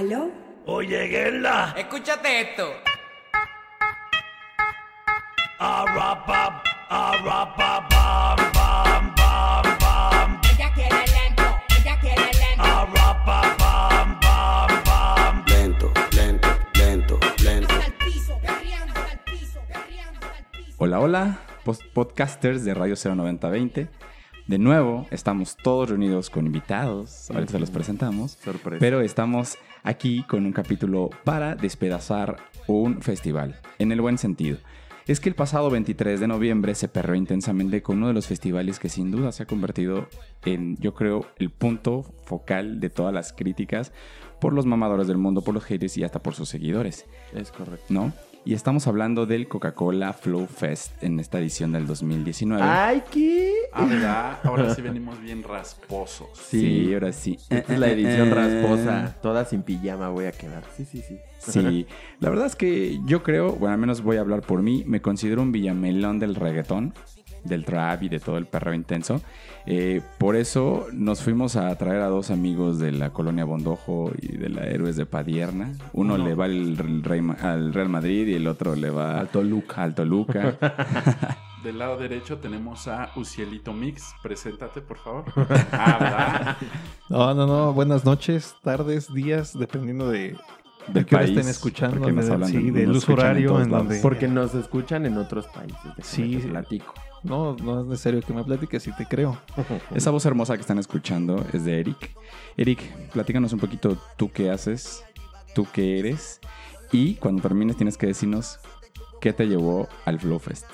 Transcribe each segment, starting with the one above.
¿Aló? Oye, Gela. Escúchate esto. Arrapa, arrapa, bam, bam, bam, bam. Ella quiere lento, ella quiere lento. Arrapa, bam, bam, bam. Lento, lento, lento, lento. Hasta el piso, perreando hasta el piso, perreando hasta el piso. Hola, hola, podcasters de Radio 09020. De nuevo, estamos todos reunidos con invitados, ahorita se los presentamos, pero estamos aquí con un capítulo para despedazar un festival, en el buen sentido. Es que el pasado 23 de noviembre se perreó intensamente con uno de los festivales que sin duda se ha convertido en, yo creo, el punto focal de todas las críticas por los mamadores del mundo, por los haters y hasta por sus seguidores. Es correcto. ¿no? Y estamos hablando del Coca-Cola Flow Fest en esta edición del 2019. ¡Ay, qué! Ah, ¿verdad? Ahora sí venimos bien rasposos. sí, ahora sí. Esta es la edición rasposa. Toda sin pijama voy a quedar. Sí, sí, sí. Sí, la verdad es que yo creo, bueno, al menos voy a hablar por mí, me considero un villamelón del reggaetón, del trap y de todo el perreo intenso. Eh, por eso nos fuimos a traer a dos amigos de la colonia Bondojo y de la Héroes de Padierna. Uno le va al, Rey al Real Madrid y el otro le va Al Toluca. Al Toluca. Del lado derecho tenemos a Ucielito Mix. Preséntate, por favor. Ah. No, no, no. Buenas noches, tardes, días, dependiendo de, de Del qué hora país, estén escuchando. porque nos hablan sí, de- del uso escuchan en horario en donde. Porque nos escuchan en otros países. sí. platico. No, no es necesario que me platiques si te creo. Esa voz hermosa que están escuchando es de Eric. Eric, platícanos un poquito tú qué haces, tú qué eres y cuando termines tienes que decirnos qué te llevó al Flow Fest.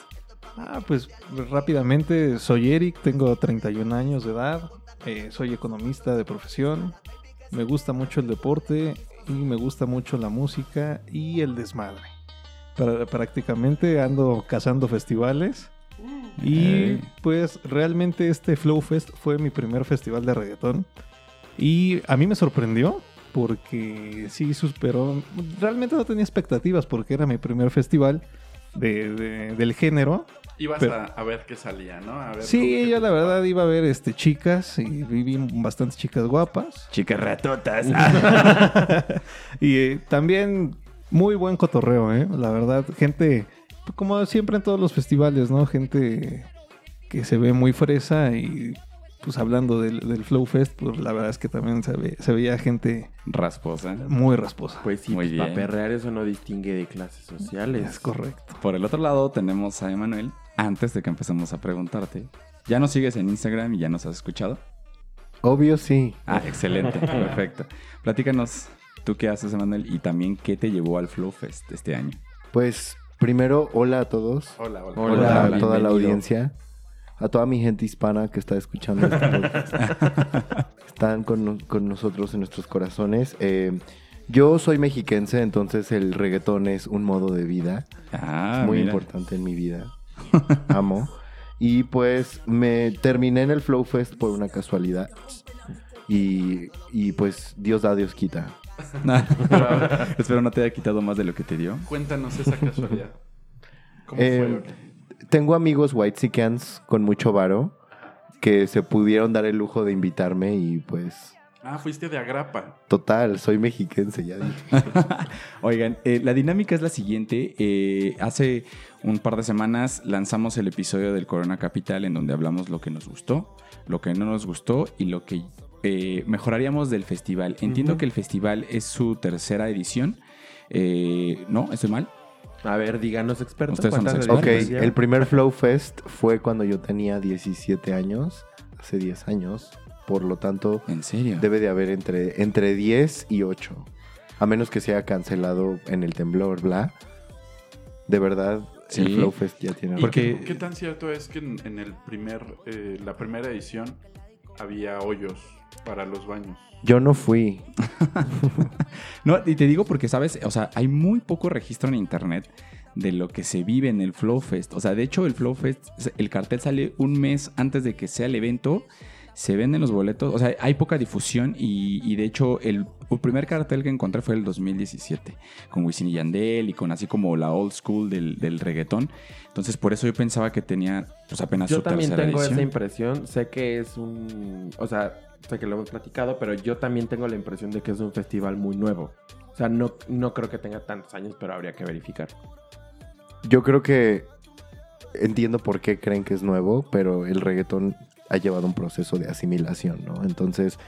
Ah, pues rápidamente, soy Eric, tengo 31 años de edad, eh, soy economista de profesión, me gusta mucho el deporte y me gusta mucho la música y el desmadre. Prácticamente ando cazando festivales y pues realmente este Flow Fest fue mi primer festival de reggaetón y a mí me sorprendió porque sí superó, realmente no tenía expectativas porque era mi primer festival de- de- del género Ibas Pero- a, a ver qué salía, ¿no? A ver cómo Sí, yo la verdad iba a ver este, chicas y vi vi bastantes chicas guapas. Chicas ratotas. y eh, también muy buen cotorreo, ¿eh? La verdad, gente, como siempre en todos los festivales, ¿no? Gente que se ve muy fresa y pues hablando del, del Flow Fest, pues la verdad es que también se, ve- se veía gente Rasposa. muy rasposa. Pues sí, Muy pues, para perrear eso no distingue de clases sociales. Es correcto. Por el otro lado tenemos a Emanuel. Antes de que empecemos a preguntarte, ¿ya nos sigues en Instagram y ya nos has escuchado? Obvio sí. Ah, excelente, perfecto. Platícanos tú qué haces, Emanuel, y también qué te llevó al Flow Fest este año. Pues primero, hola a todos. Hola, hola. Hola, Hola, a toda la audiencia. A toda mi gente hispana que está escuchando este podcast. Están con, con nosotros en nuestros corazones. Eh, yo soy mexiquense, entonces el reggaetón es un modo de vida Ah, muy mira. importante en mi vida. Amo. Y pues me terminé en el Flow Fest por una casualidad. Y, y pues Dios da, Dios quita. Espero no te haya quitado más de lo que te dio. Cuéntanos esa casualidad. ¿Cómo Eh, fue? Tengo amigos white con mucho varo que se pudieron dar el lujo de invitarme y pues Ah, fuiste de Agrapa. total, soy mexiquense, ya dije. Oigan, eh, la dinámica es la siguiente. Eh, hace un par de semanas lanzamos el episodio del Corona Capital en donde hablamos lo que nos gustó, lo que no nos gustó y lo que eh, mejoraríamos del festival. Entiendo que el festival es su tercera edición. Eh, ¿No? ¿Estoy mal? A ver, díganos expertos. Ustedes son los ¿cuántas expertos. Ok, el primer Flow Fest fue cuando yo tenía 17 años, hace 10 años, por lo tanto ¿En serio? debe de haber entre, entre 10 y 8, a menos que sea cancelado en el temblor, bla. De verdad, Sí. el Flow Fest ya tiene... ¿Y Porque- qué, qué tan cierto es que en, en el primer, eh, la primera edición había hoyos para los baños? Yo no fui. No, y te digo porque, ¿sabes? O sea, hay muy poco registro en internet de lo que se vive en el Flow Fest. O sea, de hecho, el Flow Fest, el cartel sale un mes antes de que sea el evento. Se venden los boletos, o sea, hay poca difusión y, y de hecho el, el primer cartel que encontré fue el 2017, con Wisin y Yandel y con así como la old school del, del reggaetón. Entonces por eso yo pensaba que tenía pues apenas Yo su también tercera tengo edición. esa impresión. Sé que es un. O sea, sé que lo hemos platicado, pero yo también tengo la impresión de que es un festival muy nuevo. O sea, no, no creo que tenga tantos años, pero habría que verificar. Yo creo que entiendo por qué creen que es nuevo, pero el reggaetón ha llevado un proceso de asimilación, ¿no? Entonces,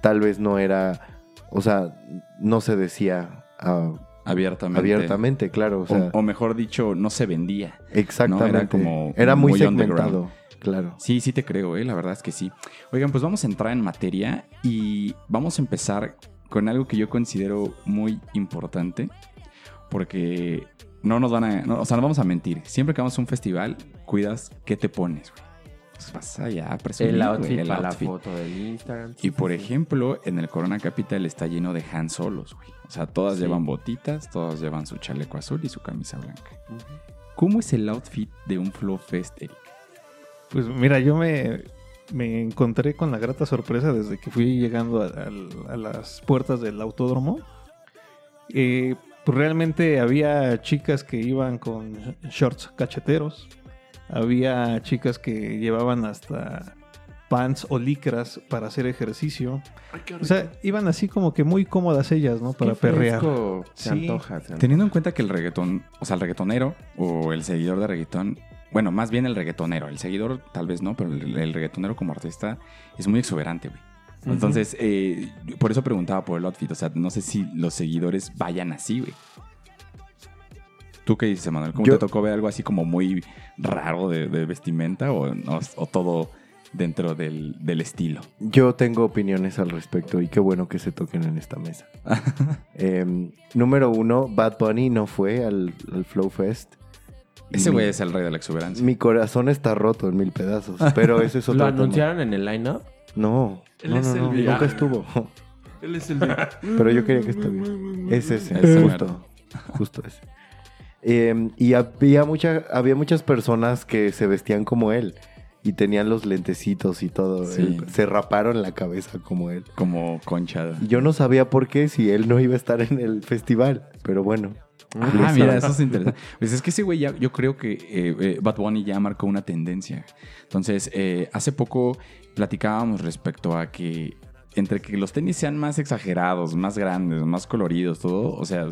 tal vez no era, o sea, no se decía ah, Abiertamente. abiertamente, claro, o O, sea, o mejor dicho, no se vendía. exactamente. no, era como Era muy, muy segmentado, claro. Sí, sí te creo, ¿eh? la verdad es que sí. Oigan, pues vamos a entrar en materia y vamos a empezar con algo que yo considero muy importante, porque no nos van a, no, o sea, no vamos a mentir. Siempre que vamos a un festival, cuidas qué te pones, güey. Pues vas allá presumir, El güey, outfit el para la outfit. foto del Instagram. Y por ejemplo, en el Corona Capital está lleno de Han Solos, güey. O sea, todas Sí. llevan botitas, todas llevan su chaleco azul y su camisa blanca. ¿Cómo es el outfit de un Flow Fest, Eric? Pues mira, yo me, me encontré con la grata sorpresa desde que fui llegando a, a- a las puertas del autódromo. Eh, pues realmente había chicas que iban con shorts cacheteros. Había chicas que llevaban hasta pants o licras para hacer ejercicio. O sea, iban así como que muy cómodas ellas, ¿no? Para Qué perrear. Se Sí. antoja. se antoja. Teniendo en cuenta que el reggaetón, o sea, el reggaetonero o el seguidor de reggaetón, bueno, más bien el reggaetonero, el seguidor tal vez no, pero el, el reggaetonero como artista es muy exuberante, güey. Entonces, eh, por eso preguntaba por el outfit, o sea, no sé si los seguidores vayan así, güey. ¿Tú qué dices, Manuel? ¿Cómo Yo- te tocó ver algo así como muy raro de, de vestimenta o, no, o todo dentro del, del estilo? Yo tengo opiniones al respecto y qué bueno que se toquen en esta mesa. Em, número uno, Bad Bunny no fue al, al Flow Fest. Ese güey es el rey de la exuberancia. Mi corazón está roto en mil pedazos, pero ese es otro ¿Lo tema. anunciaron en el line-up? No, Él no, es no, el no, nunca estuvo. Él es el de... Pero yo quería que estuviera. Es ese, Ese justo, justo ese. Em, y había, mucha, había muchas personas que se vestían como él y tenían los lentecitos y todo. Sí. Él- se raparon la cabeza como él. Como concha. Y yo no sabía por qué si él no iba a estar en el festival, pero bueno. Ah, mira, eso es interesante. Pues es que ese güey ya, yo creo que eh, eh, Bad Bunny ya marcó una tendencia. Entonces, eh, hace poco platicábamos respecto a que entre que los tenis sean más exagerados, más grandes, más coloridos, todo, o sea,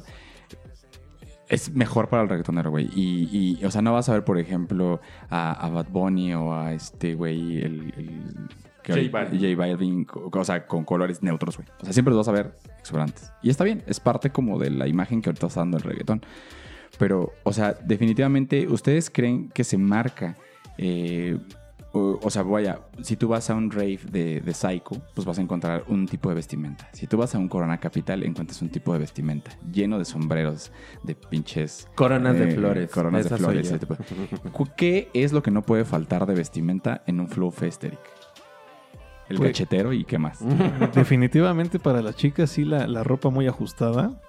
es mejor para el reggaetonero, güey. Y, y, o sea, no vas a ver, por ejemplo, a, a Bad Bunny o a este güey, el... el que J Balvin. J Balvin, o sea, con colores neutros, güey. O sea, siempre los vas a ver exuberantes. Y está bien, es parte como de la imagen que ahorita está dando el reggaetón. Pero, o sea, definitivamente, ¿ustedes creen que se marca? eh, o, o sea, vaya, si tú vas a un rave de, de Psycho, pues vas a encontrar un tipo de vestimenta. Si tú vas a un Corona Capital, encuentras un tipo de vestimenta lleno de sombreros, de pinches... Coronas de eh, flores. Coronas Esa de flores. ese tipo ¿Qué es lo que no puede faltar de vestimenta en un Flow Fest, Eric? El Pues- cachetero y qué más. Definitivamente para las chicas sí la, la ropa muy ajustada.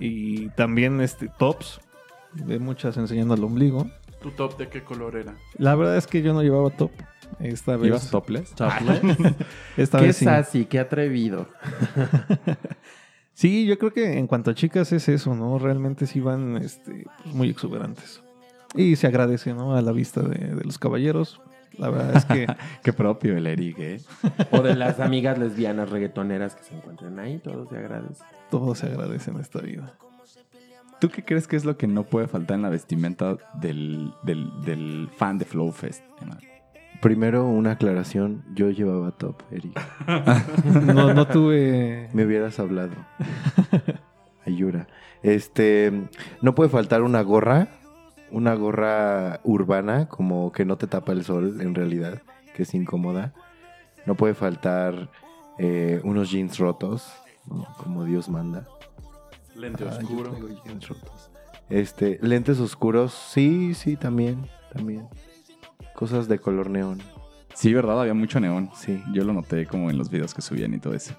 Y también este tops. De muchas enseñando al ombligo. ¿Tu top de qué color era? La verdad es que yo no llevaba top. Esta vez. ¿Ibas topless? Esta Qué vez sí. sassy, qué atrevido. Sí, yo creo que en cuanto a chicas es eso, ¿no? Realmente sí van este, pues, muy exuberantes. Y se agradece, ¿no? A la vista de, de los caballeros. La verdad es que Qué propio el Eric, ¿eh? O de las amigas lesbianas reggaetoneras que se encuentren ahí, todo se agradece. todo se agradece en esta vida. ¿Tú qué crees que es lo que no puede faltar en la vestimenta del, del, del fan de Flow Fest? Emma? Primero, una aclaración. Yo llevaba top, Eric. No, no tuve. Me hubieras hablado. Ayura. Este, no puede faltar una gorra, una gorra urbana, como que no te tapa el sol en realidad, que es incómoda. No puede faltar eh, unos jeans rotos, ¿no? como Dios manda. Lente Ah, oscuro. jeans rotos. Este, lentes oscuros, sí, sí, también, también. Cosas de color neón, Sí, ¿verdad? Había mucho neón. sí. Yo lo noté como en los videos que subían y todo eso.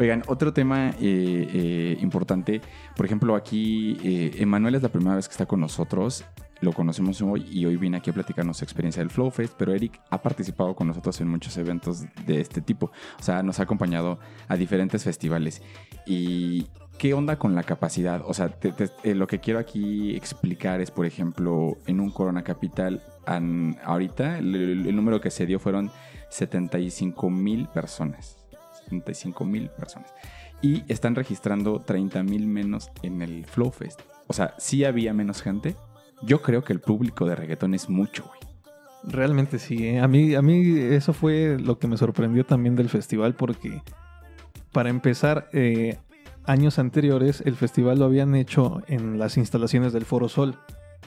Oigan, otro tema eh, eh, importante. Por ejemplo, aquí eh, Emanuel es la primera vez que está con nosotros. Lo conocemos hoy y hoy viene aquí a platicarnos su experiencia del Flow Fest, pero Eric ha participado con nosotros en muchos eventos de este tipo. O sea, nos ha acompañado a diferentes festivales. Y ¿qué onda con la capacidad? O sea, te- te- eh, lo que quiero aquí explicar es, por ejemplo, en un Corona Capital, an- ahorita el, el- número que se dio fueron 75 mil personas. 75 mil personas. Y están registrando 30 mil menos en el Flow Fest. O sea, sí había menos gente. Yo creo que el público de reggaetón es mucho, güey. Realmente sí. ¿eh? A, mí, a mí eso fue lo que me sorprendió también del festival porque, para empezar, eh, años anteriores el festival lo habían hecho en las instalaciones del Foro Sol,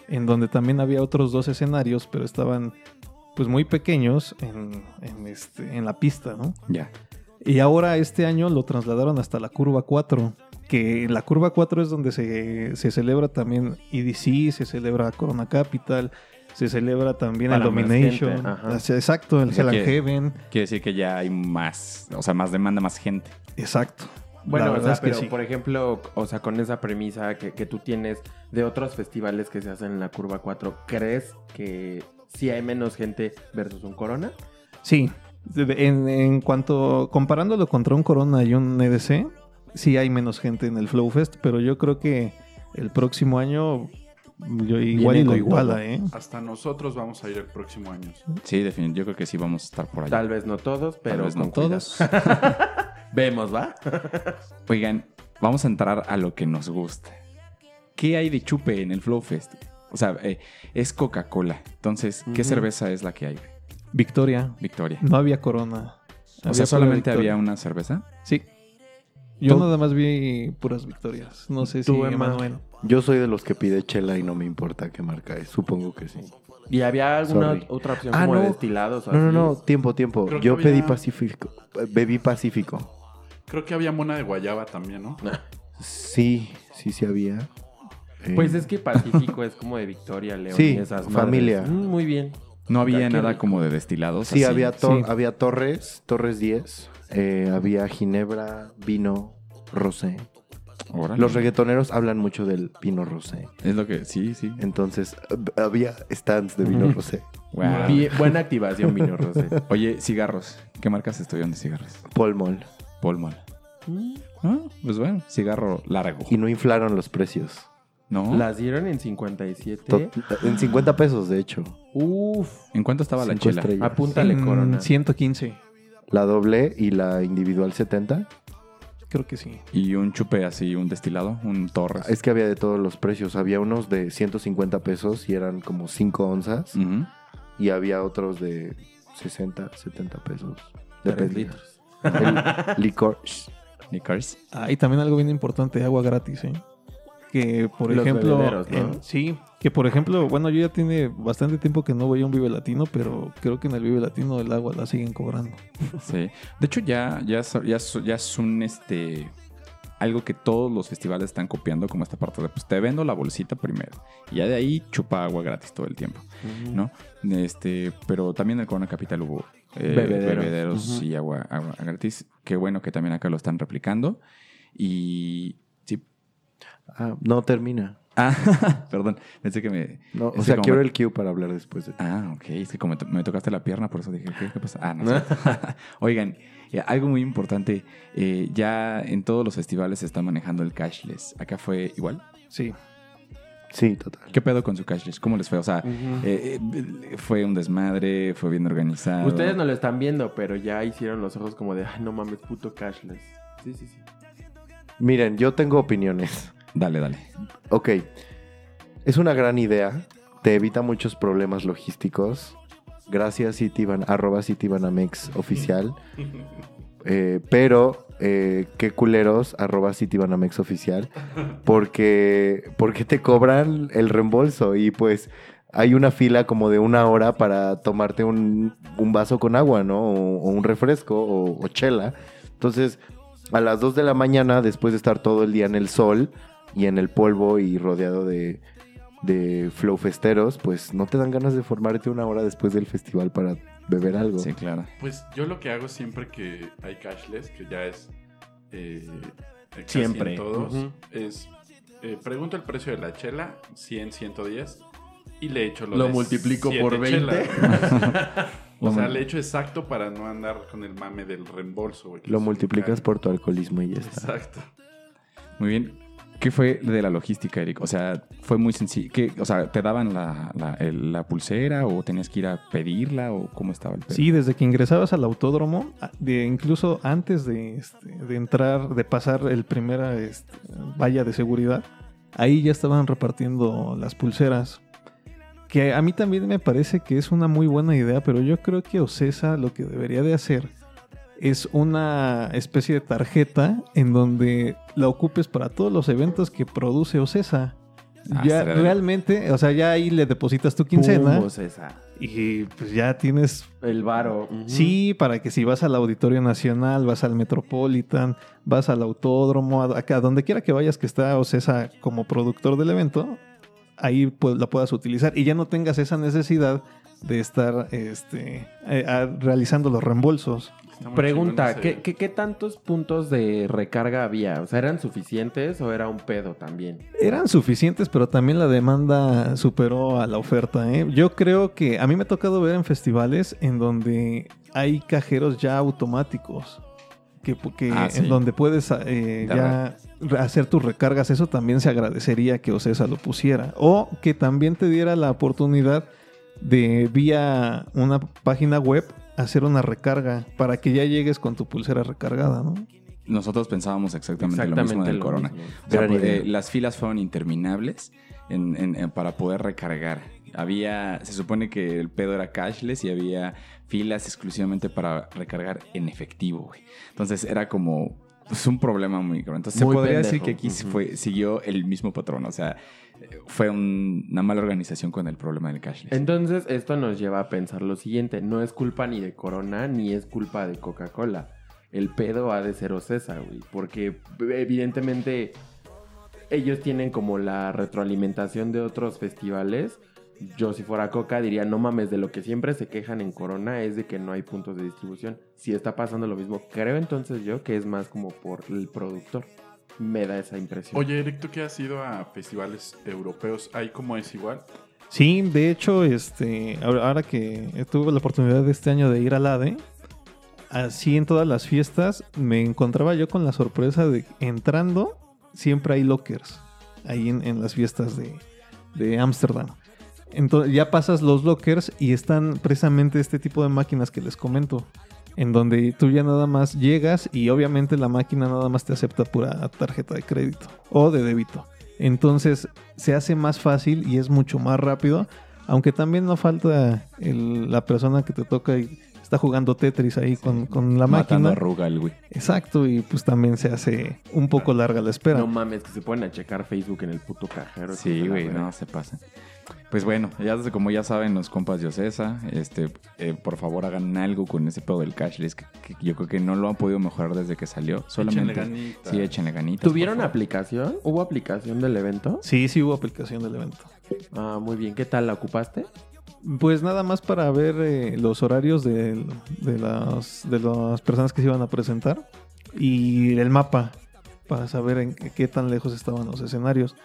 en donde también había otros dos escenarios, pero estaban pues muy pequeños en, en, este, en la pista, ¿no? Ya. Y ahora este año lo trasladaron hasta la curva 4, que en la curva 4 es donde se, se celebra también EDC, se celebra Corona Capital, se celebra también el Para Domination. gente, Exacto, el O sea Hell and que- Heaven. Quiere decir que ya hay más, o sea, más demanda, más gente. Exacto. Bueno, La o verdad sea, es que pero sí. por ejemplo, o sea, con esa premisa que, que tú tienes de otros festivales que se hacen en la curva 4, ¿crees que sí hay menos gente versus un Corona? Sí, en, en cuanto comparándolo contra un Corona y un EDC, sí hay menos gente en el Flow Fest, pero yo creo que el próximo año yo igual y lo iguala, todo. ¿eh? Hasta nosotros vamos a ir el próximo año. Sí, definitivamente. Yo creo que sí vamos a estar por allá. Tal vez no todos, pero Tal vez con no todos. Vemos, ¿va? Oigan, vamos a entrar a lo que nos gusta. ¿Qué hay de chupe en el Flow Fest? O sea, eh, es Coca-Cola. Entonces, ¿qué cerveza es la que hay? Victoria, Victoria. no había Corona. O Había sea, solamente había una cerveza. Sí. Yo nada más vi puras victorias. No sé si. Emanuel. Yo soy de los que pide chela y no me importa qué marca es. Supongo que sí. ¿Y había alguna Sorry. otra opción Ah, como de destilados? o No, no, así? no. Tiempo, tiempo. Creo que Yo había- pedí Pacífico. eh, Bebí Pacífico. Creo que había mona de guayaba también, ¿no? Sí, sí, sí había. Eh, Pues es que Pacífico es como de Victoria, León Sí, y esas madres. familia. Mm, muy bien. No había nada como de destilados. Sí, así. había, to- Sí. había Torres, Torres 10. eh, había Ginebra, vino, rosé. Órale. Los reggaetoneros hablan mucho del vino rosé. Es lo que. Sí, sí. Entonces, había stands de vino rosé. Wow. Bien- buena activación, Vino Rosé. Oye, cigarros. ¿Qué marcas estuvieron de cigarros? Paul Mall. Paul Mall. Ah, pues bueno, cigarro largo. Y no inflaron los precios. ¿No? Las dieron en 57. To- En 50 pesos, de hecho. Uf. ¿En cuánto estaba la Cinco chela? estrellas. Apúntale, En Corona. 115. La doble y la individual 70. Creo que sí. Y un chupe así, un destilado, un Torres. Es que había de todos los precios. Había unos de 150 pesos y eran como 5 onzas. Ujú. Y había otros de 60, 70 pesos. Tres Depende. litros. El licor. Liquors. Ah, y también algo bien importante, agua gratis, ¿eh? Que, por Los ejemplo... ¿no? en- sí, que por ejemplo, bueno, yo ya tiene bastante tiempo que no voy a un Vive Latino, pero creo que en el Vive Latino el agua la siguen cobrando. Sí. De hecho, ya, ya, es- ya, ya es un este. Algo que todos los festivales están copiando, como esta parte de pues te vendo la bolsita primero. Y ya de ahí chupa agua gratis todo el tiempo. ¿no? Este, pero también en el Corona Capital hubo eh, Bebederos. y agua, agua gratis. Qué bueno que también acá lo están replicando. Y. Ah, no termina. Ah, perdón, pensé que me. No, o sea, quiero me- el cue para hablar después de Ah, ok. Es que como to- me tocaste la pierna, por eso dije, ¿qué, qué pasa? Ah, no sé. Oigan, algo muy importante. eh, ya en todos los festivales se está manejando el cashless. Acá fue igual. Sí. Sí, total. ¿Qué pedo con su cashless? ¿Cómo les fue? O sea, eh, eh, fue un desmadre, fue bien organizado. Ustedes no lo están viendo, pero ya hicieron los ojos como de, ay, no mames, puto cashless. Sí, sí, sí. Miren, yo tengo opiniones. Dale, dale. Ok. Es una gran idea. Te evita muchos problemas logísticos. Gracias, Citiban, arroba Citibanamex oficial. Eh, pero, eh, qué culeros, arroba Citibanamex oficial. Porque, porque te cobran el reembolso y pues hay una fila como de una hora para tomarte un, un vaso con agua, ¿no? O, o un refresco o, o chela. Entonces, a las 2 de la mañana, después de estar todo el día en el sol y en el polvo y rodeado de, de flow festeros, pues no te dan ganas de formarte una hora después del festival para beber algo. Sí, claro. Pues yo lo que hago siempre que hay cashless, que ya es eh, casi Siempre. en todos, es eh, pregunto el precio de la chela, 100, 110, y le echo lo, Lo de multiplico por 20. chelas. o sea, le echo exacto para no andar con el mame del reembolso. Lo multiplicas por tu alcoholismo y ya está. Exacto. Muy bien. ¿Qué fue de la logística, Eric? O sea, fue muy sencillo. ¿Qué- O sea, ¿te daban la, la- el- la pulsera o tenías que ir a pedirla o cómo estaba el pedo? Sí, desde que ingresabas al autódromo, de, incluso antes de, este, de entrar, de pasar el primera este, valla de seguridad, ahí ya estaban repartiendo las pulseras. Que a mí también me parece que es una muy buena idea, pero yo creo que Ocesa lo que debería de hacer es una especie de tarjeta en donde la ocupes para todos los eventos que produce Ocesa. Ah, ya realmente, o sea, ya ahí le depositas tu quincena Pum, esa. y pues ya tienes El varo. Sí, para que si vas al Auditorio Nacional, vas al Metropolitan, vas al Autódromo, a, a donde quiera que vayas que está Ocesa como productor del evento, ahí pues, la puedas utilizar y ya no tengas esa necesidad de estar este, eh, a- realizando los reembolsos. Está muy Pregunta, ¿qué, ese- qué, qué tantos puntos de recarga había? O sea, ¿eran suficientes o era un pedo también? Eran suficientes, pero también la demanda superó a la oferta. ¿eh? Yo creo que a mí me ha tocado ver en festivales en donde hay cajeros ya automáticos. Que, que- Ah, sí. En donde puedes eh, ya hacer tus recargas. Eso también se agradecería que Ocesa lo pusiera. O que también te diera la oportunidad de vía una página web hacer una recarga para que ya llegues con tu pulsera recargada, ¿no? Nosotros pensábamos exactamente, lo mismo del lo corona. mismo. O sea, pues, eh, las filas fueron interminables en- en- en- para poder recargar. Había, se supone que el pedo era cashless y había filas exclusivamente para recargar en efectivo, güey. Entonces era como pues, un problema muy grande. Entonces Muy se podría pendejo. decir que aquí Ujú. fue, siguió el mismo patrón. O sea, fue un- una mala organización con el problema del cashless. Entonces, esto nos lleva a pensar lo siguiente: no es culpa ni de Corona ni es culpa de Coca-Cola. El pedo ha de ser Ocesa, güey. Porque evidentemente ellos tienen como la retroalimentación de otros festivales. Yo, si fuera Coca, diría: no mames, de lo que siempre se quejan en Corona es de que no hay puntos de distribución. Si está pasando lo mismo, creo entonces yo que es más como por el productor. Me da esa impresión. Oye, Eric, tú que has ido a festivales europeos, ¿ahí cómo es igual? Sí, de hecho, este, ahora que tuve la oportunidad de este año de ir al ADE, así en todas las fiestas me encontraba yo con la sorpresa de entrando, siempre hay lockers ahí en, en las fiestas de de Ámsterdam. Entonces ya pasas los lockers y están precisamente este tipo de máquinas que les comento. En donde tú ya nada más llegas y obviamente la máquina nada más te acepta pura tarjeta de crédito o de débito. Entonces se hace más fácil y es mucho más rápido. Aunque también no falta el- la persona que te toca y está jugando Tetris ahí con, con la Matando máquina. a Rugal, güey. Exacto, y pues también se hace un poco larga la espera. No mames, que se ponen a checar Facebook en el puto cajero. Sí, güey, no, se pasa. Pues bueno, ya desde como ya saben los compas de Ocesa, este, eh, por favor hagan algo con ese pedo del cashless, que, que yo creo que no lo han podido mejorar desde que salió. Solamente, Échenle ganitas. sí, échenle ganitas. ¿Tuvieron aplicación? ¿Hubo aplicación del evento? Sí, sí hubo aplicación del evento. Ah, muy bien. ¿Qué tal? ¿La ocupaste? Pues nada más para ver eh, los horarios de, de las, de las personas que se iban a presentar y el mapa para saber en qué, qué tan lejos estaban los escenarios.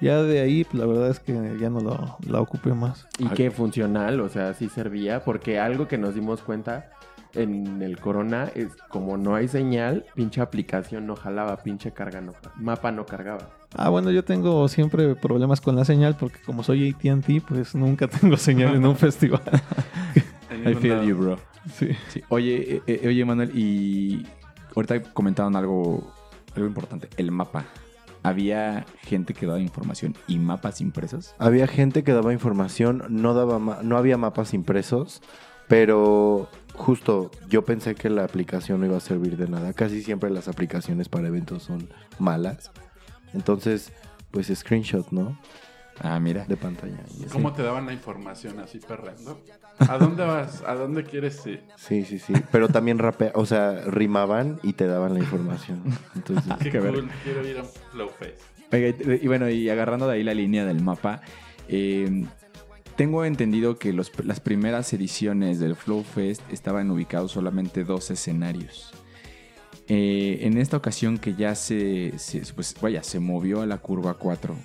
Ya de ahí, pues, la verdad es que ya no lo, la ocupé más. ¿Y qué funcional? O sea, sí servía. Porque algo que nos dimos cuenta en el Corona es como no hay señal, pinche aplicación no jalaba, pinche carga no, mapa no cargaba. Ah, bueno, yo tengo siempre problemas con la señal porque como soy AT&T, pues nunca tengo señal en un festival. I feel you, bro. Sí. Sí. Oye, eh, eh, oye, Manuel, y ahorita comentaron algo, algo importante, el mapa. Había gente que daba información y mapas impresos. Había gente que daba información, no, daba no había mapas impresos, pero justo yo pensé que la aplicación no iba a servir de nada. Casi siempre las aplicaciones para eventos son malas. Entonces, pues screenshot, ¿no? Ah, mira. De pantalla. ¿Cómo te daban la información así perrando? ¿A dónde vas? ¿A dónde quieres ir? Sí, sí, sí. Pero también rapea, o sea, rimaban y te daban la información. Entonces, Qué Qué cool, verga. quiero ir a un Flow Fest. Oiga, y, y bueno, y agarrando de ahí la línea del mapa, eh, tengo entendido que los- las primeras ediciones del Flow Fest estaban ubicados solamente dos escenarios. Eh, en esta ocasión que ya se, se- pues vaya, se movió a la curva 4,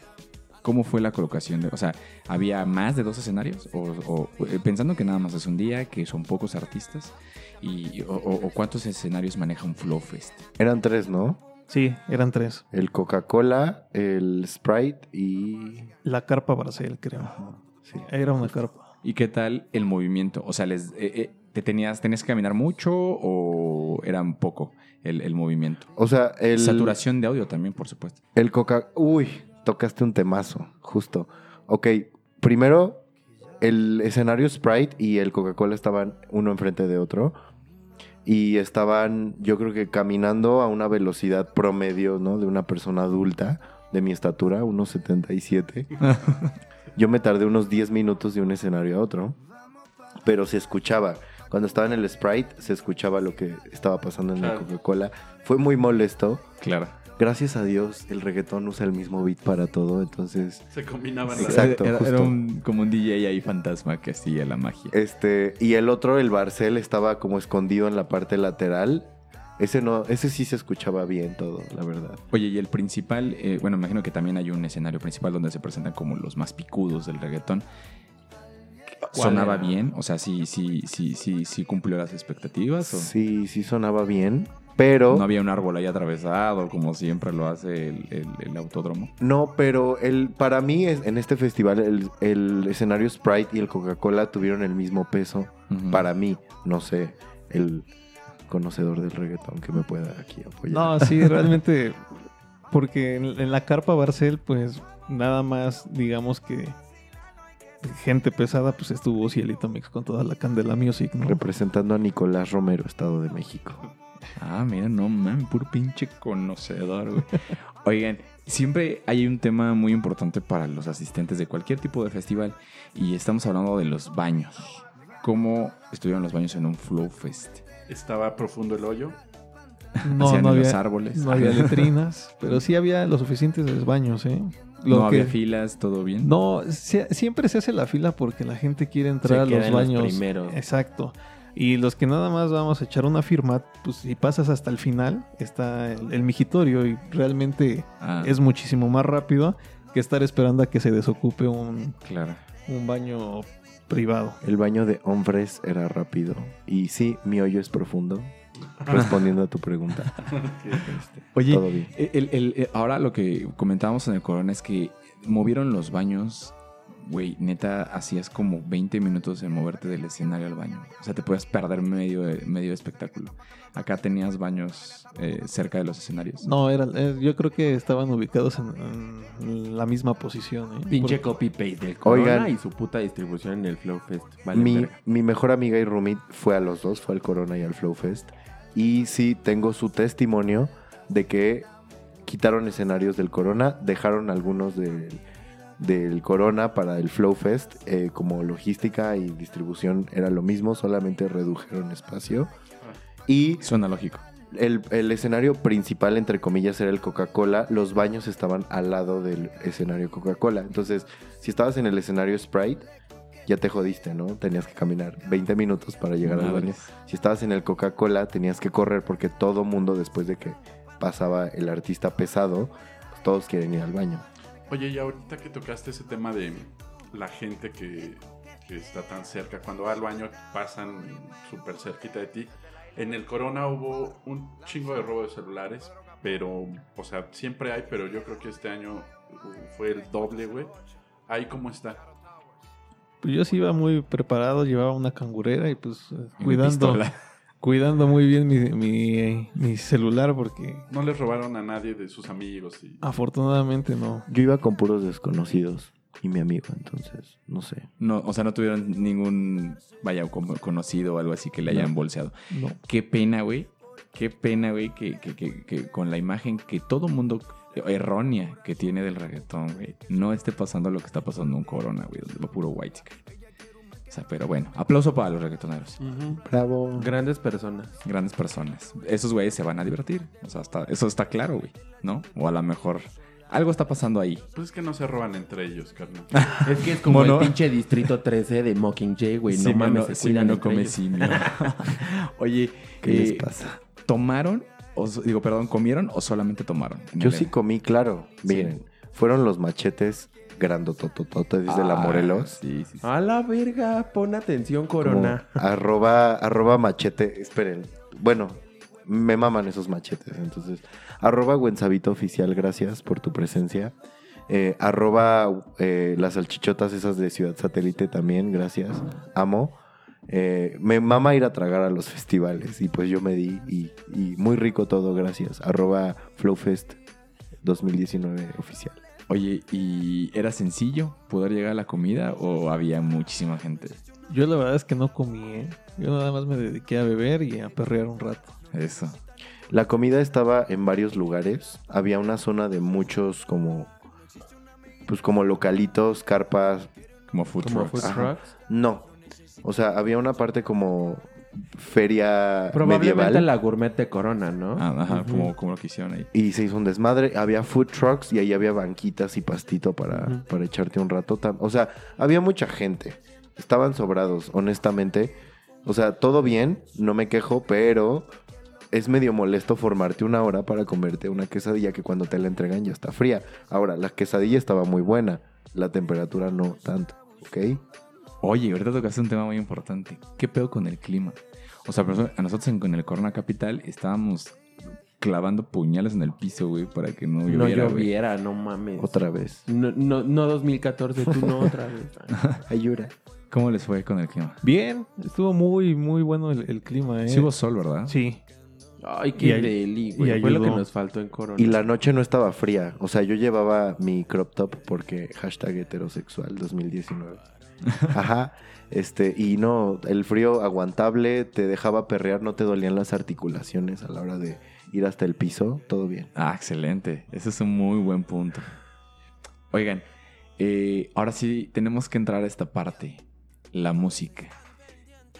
¿cómo fue la colocación? De, o sea, ¿había más de dos escenarios? O, o, eh, pensando que nada más es un día, que son pocos artistas, y, o, o- o cuántos escenarios maneja un Flow Fest? eran tres, ¿no? Sí, eran tres. El Coca-Cola, el Sprite y... La carpa Barcel, creo. Sí. Era una carpa. ¿Y qué tal el movimiento? O sea, les, eh, eh, ¿te tenías, tenías que caminar mucho o era un poco el, el movimiento? O sea, el... Saturación de audio también, por supuesto. El Coca... Uy, tocaste un temazo, justo. Ok, primero, el escenario Sprite y el Coca-Cola estaban uno enfrente de otro. Y estaban, yo creo que caminando a una velocidad promedio, ¿no? De una persona adulta, de mi estatura, unos 77. yo me tardé unos 10 minutos de un escenario a otro. Pero se escuchaba. Cuando estaba en el Sprite, se escuchaba lo que estaba pasando en la. Coca-Cola. Fue muy molesto. Claro. Gracias a Dios, el reggaetón usa el mismo beat para todo, entonces... Se combinaban las- Exacto, era, un- como un DJ ahí fantasma que hacía la magia. Este, y el otro, el Barcel, estaba como escondido en la parte lateral. Ese no, ese sí se escuchaba bien todo, la verdad. Oye, y el principal, eh, bueno, imagino que también hay un escenario principal donde se presentan como los más picudos del reggaetón. ¿Sonaba era? bien? O sea, sí, sí, sí, sí, sí cumplió las expectativas. ¿o? Sí, sí sonaba bien, pero... No había un árbol ahí atravesado, como siempre lo hace el, el- el autódromo. No, pero el, para mí es- en este festival el, el escenario Sprite y el Coca-Cola tuvieron el mismo peso. Para mí, no sé, el conocedor del reggaetón que me pueda aquí apoyar. No, sí, realmente. Porque en, en la carpa Barcel, pues nada más, digamos que gente pesada, pues estuvo Cielito Mix con toda la Candela Music, ¿no? Representando a Nicolás Romero, Estado de México. Ah, mira, no mames, puro pinche conocedor, güey. Oigan, siempre hay un tema muy importante para los asistentes de cualquier tipo de festival y estamos hablando de los baños. ¿Cómo estuvieron los baños en un Flow Fest? Estaba profundo el hoyo. No, ¿Hacían no en había, los árboles? no había letrinas, pero sí había los suficientes baños, ¿eh? no había filas, todo bien. No, se- siempre se hace la fila porque la gente quiere entrar Se a los en los baños. primeros. Exacto. Y los que nada más vamos a echar una firma, pues si pasas hasta el final, está el, el migitorio y realmente Ah, es muchísimo más rápido que estar esperando a que se desocupe un, claro. un baño privado. El baño de hombres era rápido. Y sí, mi hoyo es profundo. Respondiendo a tu pregunta. Oye, todo bien. el- el- el- ahora lo que comentábamos en el Corona es que movieron los baños. Güey, neta, hacías como 20 minutos en moverte del escenario al baño. O sea, te puedes perder medio, medio espectáculo. Acá tenías baños eh, cerca de los escenarios. No, era, eh, yo creo que estaban ubicados en, en la misma posición. ¿eh? Pinche copy-paste del Corona Oigan. y su puta distribución en el Flow Fest. Vale, mi, mi mejor amiga y roommate fue a los dos, fue al Corona y al Flow Fest. Y sí, tengo su testimonio de que quitaron escenarios del Corona, dejaron algunos del, del Corona para el Flow Fest. eh, como logística y distribución era lo mismo, solamente redujeron espacio. Y Suena lógico. el, el escenario principal, entre comillas, era el Coca-Cola. Los baños estaban al lado del escenario Coca-Cola. Entonces, si estabas en el escenario Sprite, ya te jodiste, ¿no? Tenías que caminar 20 minutos para llegar al baño. Si estabas en el Coca-Cola, tenías que correr porque todo mundo, después de que pasaba el artista pesado, pues, todos quieren ir al baño. Oye, y ahorita que tocaste ese tema de la gente que, que está tan cerca, cuando va al baño pasan súper cerquita de ti. En el Corona hubo un chingo de robo de celulares, pero, o sea, siempre hay, pero yo creo que este año uh, fue el doble, güey. Ahí cómo está. Pues yo sí iba muy preparado, llevaba una cangurera y pues eh, cuidando, pistola. Cuidando muy bien mi, mi- mi celular porque No les robaron a nadie de sus amigos. Y... afortunadamente no. Yo iba con puros desconocidos y mi amigo, entonces, no sé. No, o sea, no tuvieron ningún, vaya, como conocido o algo así que le hayan bolseado. No. Qué pena, güey. Qué pena, güey, que, que- que- que con la imagen que todo mundo errónea que tiene del reggaetón, güey, no esté pasando lo que está pasando en Corona, güey, donde va puro white. O sea, pero bueno, aplauso para los reggaetoneros. Bravo. Grandes personas. Grandes personas. Esos güeyes se van a divertir. O sea, está- eso está claro, güey, ¿no? O a lo mejor algo está pasando ahí. Pues es que no se roban entre ellos, carnal. Es que es como Mono. el pinche distrito 13 de Mockingjay, güey. No mames, se simio cuidan no entre come simio. Oye, ¿Qué eh, les pasa? ¿tomaron? O, digo, perdón, ¿comieron o solamente tomaron? Yo sí comí, claro. Miren, fueron los machetes grandototototes de la Ah, Morelos. Sí, sí. A la verga, pon atención, Corona. arroba, arroba machete. Esperen. Bueno, me maman esos machetes. Entonces, arroba Güenzabito Oficial, gracias por tu presencia. Arroba las salchichotas esas de Ciudad Satélite también, gracias. Amo. Me mama ir a tragar a los festivales y pues yo me di y, y muy rico todo, gracias. Arroba Flowfest 2019 oficial. Oye, ¿y era sencillo poder llegar a la comida o había muchísima gente? Yo la verdad es que no comí, ¿eh? Yo nada más me dediqué a beber y a perrear un rato. Eso. La comida estaba en varios lugares. Había una zona de muchos como pues como localitos, carpas. Como food Como trucks. food trucks. No. O sea, había una parte como feria Probablemente medieval. la gourmet de Corona, ¿no? Ah, ajá, como, como lo que hicieron ahí. Y se hizo un desmadre. Había food trucks y ahí había banquitas y pastito para, para echarte un rato. O sea, había mucha gente. Estaban sobrados, honestamente. O sea, todo bien, no me quejo, pero es medio molesto formarte una hora para comerte una quesadilla que cuando te la entregan ya está fría. Ahora, la quesadilla estaba muy buena, la temperatura no tanto, ¿ok? Oye, ahorita tocaste un tema muy importante. ¿Qué pedo con el clima? O sea, a nosotros en, en el Corona Capital estábamos clavando puñales en el piso, güey, para que no No lloviera, güey. lloviera, no mames. Otra vez. No, no, no 2014, tú no otra vez. Ayura. ¿Cómo les fue con el clima? Bien, estuvo muy, muy bueno el, el clima, ¿eh? Sí hubo sol, ¿verdad? Sí. Ay, qué deli, y güey. Fue lo que nos faltó en Corona. Y la noche no estaba fría. O sea, yo llevaba mi crop top porque hashtag heterosexual 2019. Ajá. Este, y no, el frío aguantable, te dejaba perrear, no te dolían las articulaciones a la hora de ir hasta el piso, todo bien. Ah, excelente. Ese es un muy buen punto. Oigan, eh, ahora sí tenemos que entrar a esta parte. La música.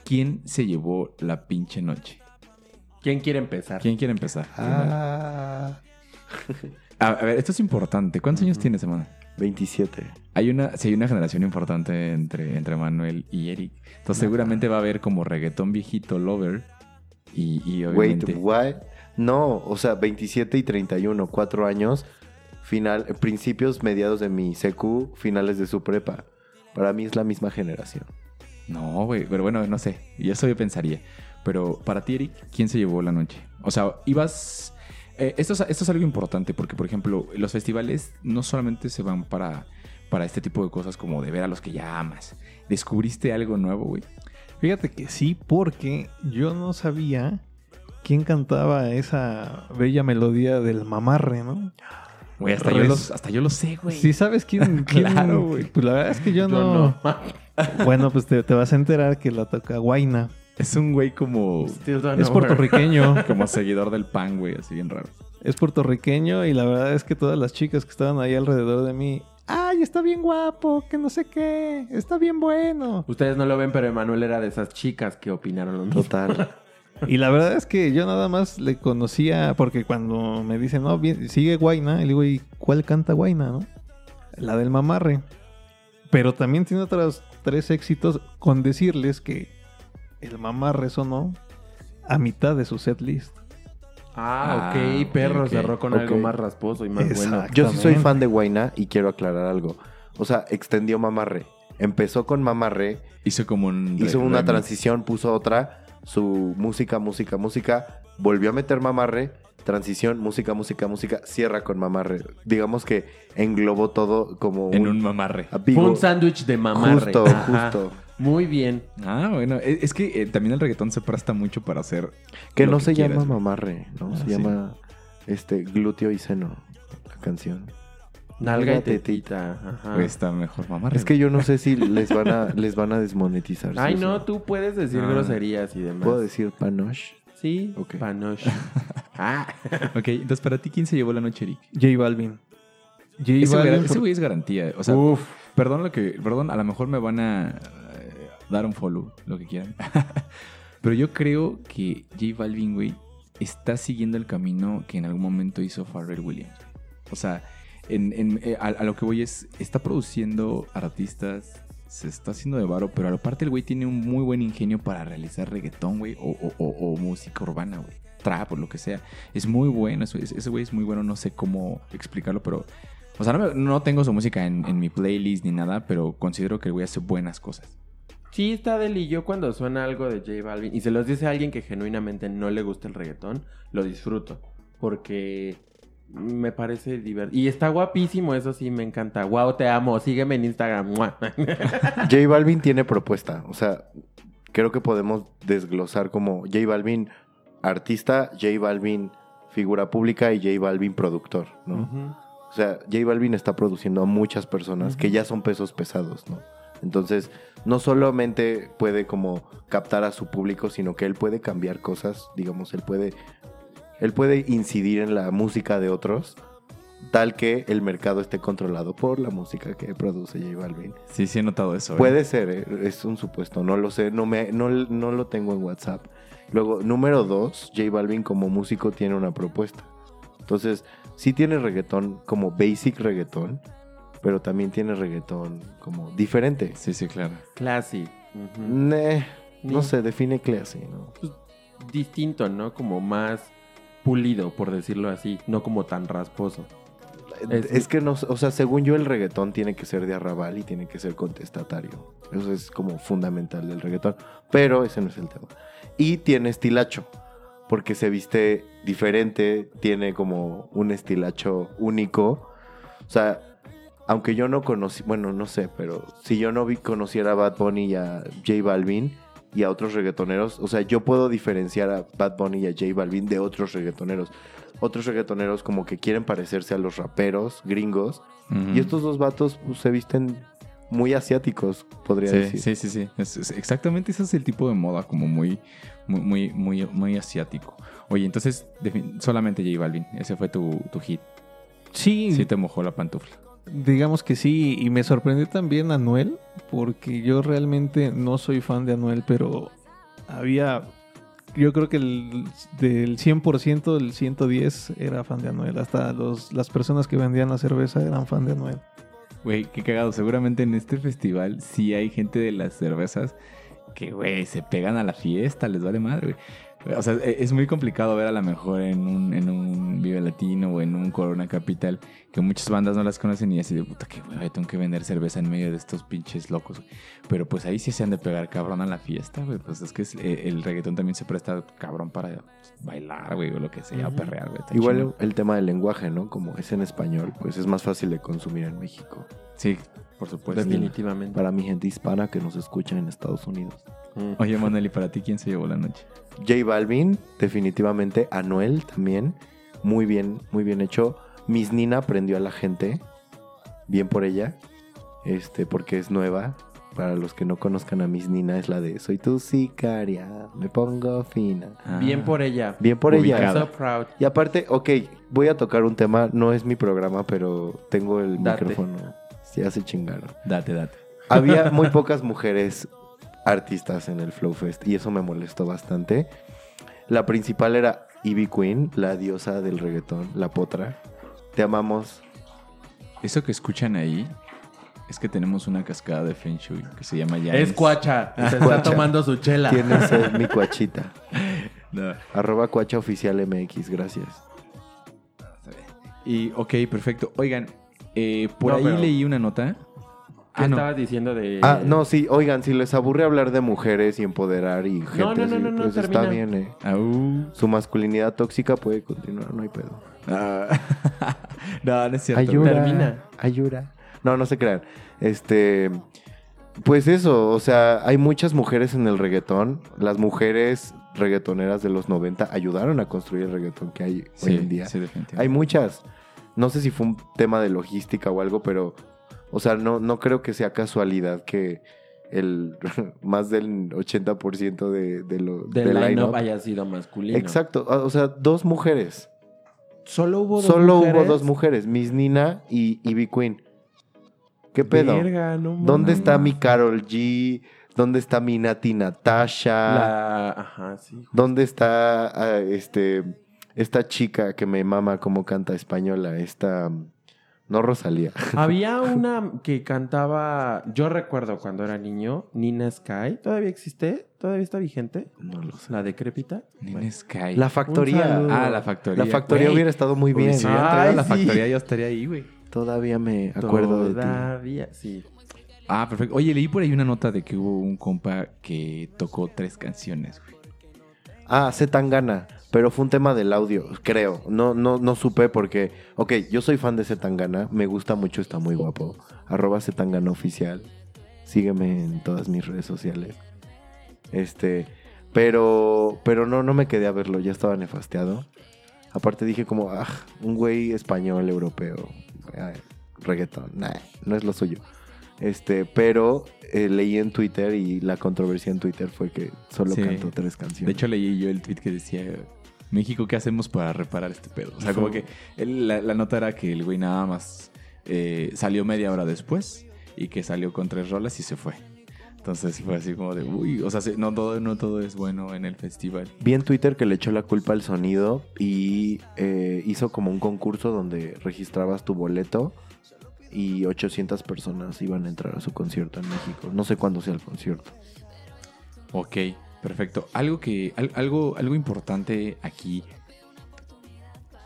¿Quién se llevó la pinche noche? ¿Quién quiere empezar? ¿Quién quiere empezar? Ah, A, ver, esto es importante. ¿Cuántos años tienes, hermano? 27. Hay una, sí, hay una generación importante entre, entre Manuel y Eric. Entonces seguramente va a haber como reggaetón viejito, lover. Y, y Wait, obviamente... what? No, o sea, 27 y 31, cuatro años, final, principios, mediados de mi secu, finales de su prepa. Para mí es la misma generación. No, güey, pero bueno, no sé. Y eso yo pensaría. Pero para ti, Eric, ¿quién se llevó la noche? O sea, ibas... eh, esto, es, esto es algo importante porque, por ejemplo, los festivales no solamente se van para, para este tipo de cosas como de ver a los que ya amas. ¿Descubriste algo nuevo, güey? Fíjate que sí, porque yo no sabía quién cantaba esa bella melodía del mamarre, ¿no? Güey, hasta, yo los- hasta yo lo sé, güey. Sí, ¿sabes quién? quién? Claro, güey. Pues la verdad es que yo Yo no... no. Bueno, pues te, te vas a enterar que la toca Guaina. Es un güey como... Es puertorriqueño. Como seguidor del pan, güey, así bien raro. Es puertorriqueño y la verdad es que todas las chicas que estaban ahí alrededor de mí, ay, está bien guapo, que no sé qué, está bien bueno. Ustedes no lo ven, pero Emanuel era de esas chicas que opinaron lo mismo. Total. Y la verdad es que yo nada más le conocía porque cuando me dicen, no, bien, sigue Guaina, y le digo, ¿y cuál canta Guaina, no? La del mamarre. Pero también tiene otros tres éxitos con decirles que el mamarre sonó a mitad de su set list. Ah, Ah, ok, perro, ok. cerró con Ok. algo más rasposo y más bueno. Yo sí soy fan de Guaina y quiero aclarar algo. O sea, extendió Mamarre. Empezó con Mamarre, Hizo como un... hizo una remix. transición, puso otra, su música, música, música, volvió a meter Mamarre, transición, música, música, música, cierra con Mamarre. Digamos que englobó todo como En un mamarre. a big- Fue un sándwich de mamarre. Justo, Ajá. justo. Muy bien. Ah, bueno. Es, es que eh, también el reggaetón se presta mucho para hacer... Que lo no que se quieras, llama güey. Mamarre, ¿no? Ah, se sí. llama este glúteo y seno, la canción. Nalga y tetita. Ajá. Pues está mejor mamarre. Es que yo no sé si les van a, les van a desmonetizar. Ay, no, tú puedes decir Ah. groserías y demás. ¿Puedo decir panoche? Sí, Ok. panoche. ah, Ok, entonces para ti, ¿quién se llevó la noche, Eric? J Balvin. J Ese güey, Balvin ese por- güey es garantía. O sea, uf. perdón lo que... Perdón, a lo mejor me van a dar un follow, lo que quieran. Pero yo creo que J Balvin, güey, está siguiendo el camino que en algún momento hizo Pharrell Williams. O sea, en, en- eh, a, lo que voy es, está produciendo artistas, se está haciendo de varo, pero aparte el güey tiene un muy buen ingenio para realizar reggaetón, güey, o, o- o- música urbana, güey. Trap o lo que sea. Es muy bueno, ese ese güey es muy bueno, no sé cómo explicarlo, pero... O sea, no, no tengo su música en, en mi playlist ni nada, pero considero que el güey hace buenas cosas. Sí, está del y yo cuando suena algo de J Balvin y se los dice a alguien que genuinamente no le gusta el reggaetón, lo disfruto. Porque me parece divertido. Y está guapísimo, eso sí, me encanta. Wow, te amo, sígueme en Instagram. J Balvin tiene propuesta. O sea, creo que podemos desglosar como J Balvin artista, J Balvin figura pública y J Balvin productor, ¿no? O sea, J Balvin está produciendo a muchas personas que ya son pesos pesados, ¿no? Entonces, no solamente puede como captar a su público, sino que él puede cambiar cosas, digamos, él puede, él puede incidir en la música de otros, tal que el mercado esté controlado por la música que produce J Balvin. Sí, sí he notado eso. ¿eh? Puede ser, eh, es un supuesto, no lo sé, no, me, no, no lo tengo en WhatsApp. Luego, número dos, J Balvin como músico tiene una propuesta. Entonces, sí tiene reggaetón como basic reggaetón, pero también tiene reggaetón como diferente. Sí, sí, claro. Classy. Neh, no Ni- sé, define clase, ¿no? Pues, distinto, ¿no? Como más pulido, por decirlo así. No como tan rasposo. Es, Es- que no, o sea, según yo el reggaetón tiene que ser de arrabal y tiene que ser contestatario. Eso es como fundamental del reggaetón. Pero ese no es el tema. Y tiene estilacho, porque se viste diferente, tiene como un estilacho único. O sea, aunque yo no conocí, bueno, no sé, pero si yo no vi, conociera a Bad Bunny y a J Balvin y a otros reggaetoneros, o sea, yo puedo diferenciar a Bad Bunny y a J Balvin de otros reggaetoneros. Otros reggaetoneros como que quieren parecerse a los raperos gringos. Y estos dos vatos pues, se visten muy asiáticos, podría Sí, decir. sí, sí, sí. Es- es- exactamente ese es el tipo de moda, como muy, muy, muy, muy, muy asiático. Oye, entonces, solamente J Balvin, ese fue tu, tu hit. Sí, Sí te mojó la pantufla. Digamos que sí. Y me sorprendió también Anuel, porque yo realmente no soy fan de Anuel, pero había. Yo creo que el, del 100%, el 110 era fan de Anuel. Hasta los, las personas que vendían la cerveza eran fan de Anuel. Güey, qué cagado. Seguramente en este festival sí hay gente de las cervezas que, güey, se pegan a la fiesta, les vale madre, güey. O sea, e- es muy complicado ver a lo mejor en un, en un Vive Latino o en un Corona Capital que muchas bandas no las conocen y así de puta que güey, tengo que vender cerveza en medio de estos pinches locos. güey". Pero pues ahí sí se han de pegar cabrón a la fiesta, güey. Pues es que es- eh, el reggaetón también se presta cabrón para pues, bailar, güey, o lo que sea, o perrear, güey. Igual el tema del lenguaje, ¿no? Como es en español, pues es más fácil de consumir en México. Sí, por supuesto. Definitivamente. Para mi gente hispana que nos escucha en Estados Unidos. Mm. Oye, Manuel, ¿y para ti quién se llevó la noche? J Balvin, definitivamente. Anuel también. Muy bien, muy bien hecho. Miss Nina aprendió a la gente. Bien por ella. Este, porque es nueva. Para los que no conozcan a Miss Nina, es la de Soy tu sicaria, me pongo fina. Bien por ella. Bien por Ubicada. ella. So proud. Y aparte, ok, voy a tocar un tema. No es mi programa, pero tengo el Date. micrófono. Ya se chingaron. Date, date. Había muy pocas mujeres artistas en el Flow Fest y eso me molestó bastante. La principal era Ivy Queen, la diosa del reggaetón, la potra. Te amamos. Eso que escuchan ahí es que tenemos una cascada de Feng Shui que se llama ya. Es cuacha. Se está Cuacha. tomando su chela. Tienes eh, mi cuachita. No, Arroba cuacha oficial MX, gracias. Y, ok, perfecto. Oigan, eh, por No, ahí pero- leí una nota. ¿Qué Ah, no. estabas diciendo de...? Ah, no, sí, oigan, si les aburre hablar de mujeres y empoderar y gente no, no, así, no, no, pues está termina. bien, eh. Su masculinidad tóxica puede continuar, no hay pedo. Ah. no, no es cierto. Ayuda. Termina. Ayuda. No, no se crean. Este. Pues eso, o sea, hay muchas mujeres en el reggaetón. Las mujeres reggaetoneras de los 90 ayudaron a construir el reggaetón que hay Sí, hoy en día. sí, definitivamente. Hay muchas. No sé si fue un tema de logística o algo, pero. O sea, no, no creo que sea casualidad que el más del 80% de, de lo, Del del line-up line-up- haya sido masculino. Exacto. O sea, dos mujeres. Solo hubo dos Solo mujeres. hubo dos mujeres, Miss Nina y Ivy Queen. ¿Qué pedo? Verga, no mames. ¿Dónde está mi Carol G? ¿Dónde está mi Nati Natasha? La... Ajá, sí. ¿Dónde está ah, este esta chica que me mama como canta española? Esta no Rosalía. Había una que cantaba... Yo recuerdo cuando era niño, Nina Sky. ¿Todavía existe? ¿Todavía está vigente? No lo sé. La decrépita. Nina Sky. La factoría. Ah, la factoría. La factoría Güey, hubiera estado muy bien. Si hubiera Ay, la sí. factoría, yo estaría ahí, güey. Todavía me acuerdo de ti. Todavía, sí. Ah, perfecto. Oye, leí por ahí una nota de que hubo un compa que tocó tres canciones, güey. Ah, C Tangana, pero fue un tema del audio, creo. No, no, no supe porque, ok, yo soy fan de C Tangana, me gusta mucho, está muy guapo. Arroba C Tangana oficial. Sígueme en todas mis redes sociales. Este, pero, pero no, no me quedé a verlo, ya estaba nefasteado. Aparte dije como, ah, un güey español, europeo, ay, reggaetón, nah, no es lo suyo. Este, pero eh, leí en Twitter y la controversia en Twitter fue que solo Sí. cantó tres canciones. De hecho, leí yo el tweet que decía, México, ¿qué hacemos para reparar este pedo? O sea, como que él- la, la nota era que el güey nada más eh, salió media hora después y que salió con tres rolas y se fue. Entonces fue así como de, uy, o sea, se- no todo, no todo es bueno en el festival. Vi en Twitter que le echó la culpa al sonido y eh, hizo como un concurso donde registrabas tu boleto y 800 personas iban a entrar a su concierto en México. No sé cuándo sea el concierto. Ok, perfecto. Algo que, al- algo, algo importante aquí.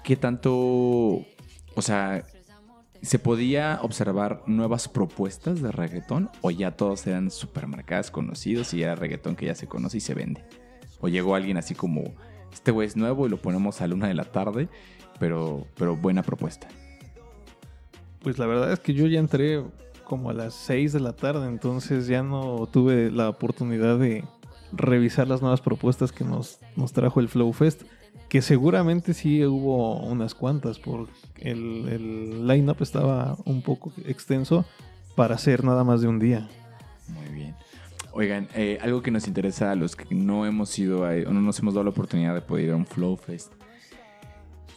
¿Qué tanto, o sea, se podía observar nuevas propuestas de reggaetón o ya todos eran supermercados conocidos y era reggaetón que ya se conoce y se vende? O llegó alguien así como, este güey es nuevo y lo ponemos a la una de la tarde, pero, pero buena propuesta. Pues la verdad es que yo ya entré como a las 6 de la tarde, entonces ya no tuve la oportunidad de revisar las nuevas propuestas que nos, nos trajo el Flow Fest, que seguramente sí hubo unas cuantas, porque el, el line-up estaba un poco extenso para hacer nada más de un día. Muy bien. Oigan, eh, algo que nos interesa a los que no hemos ido a, no nos hemos dado la oportunidad de poder ir a un Flow Fest.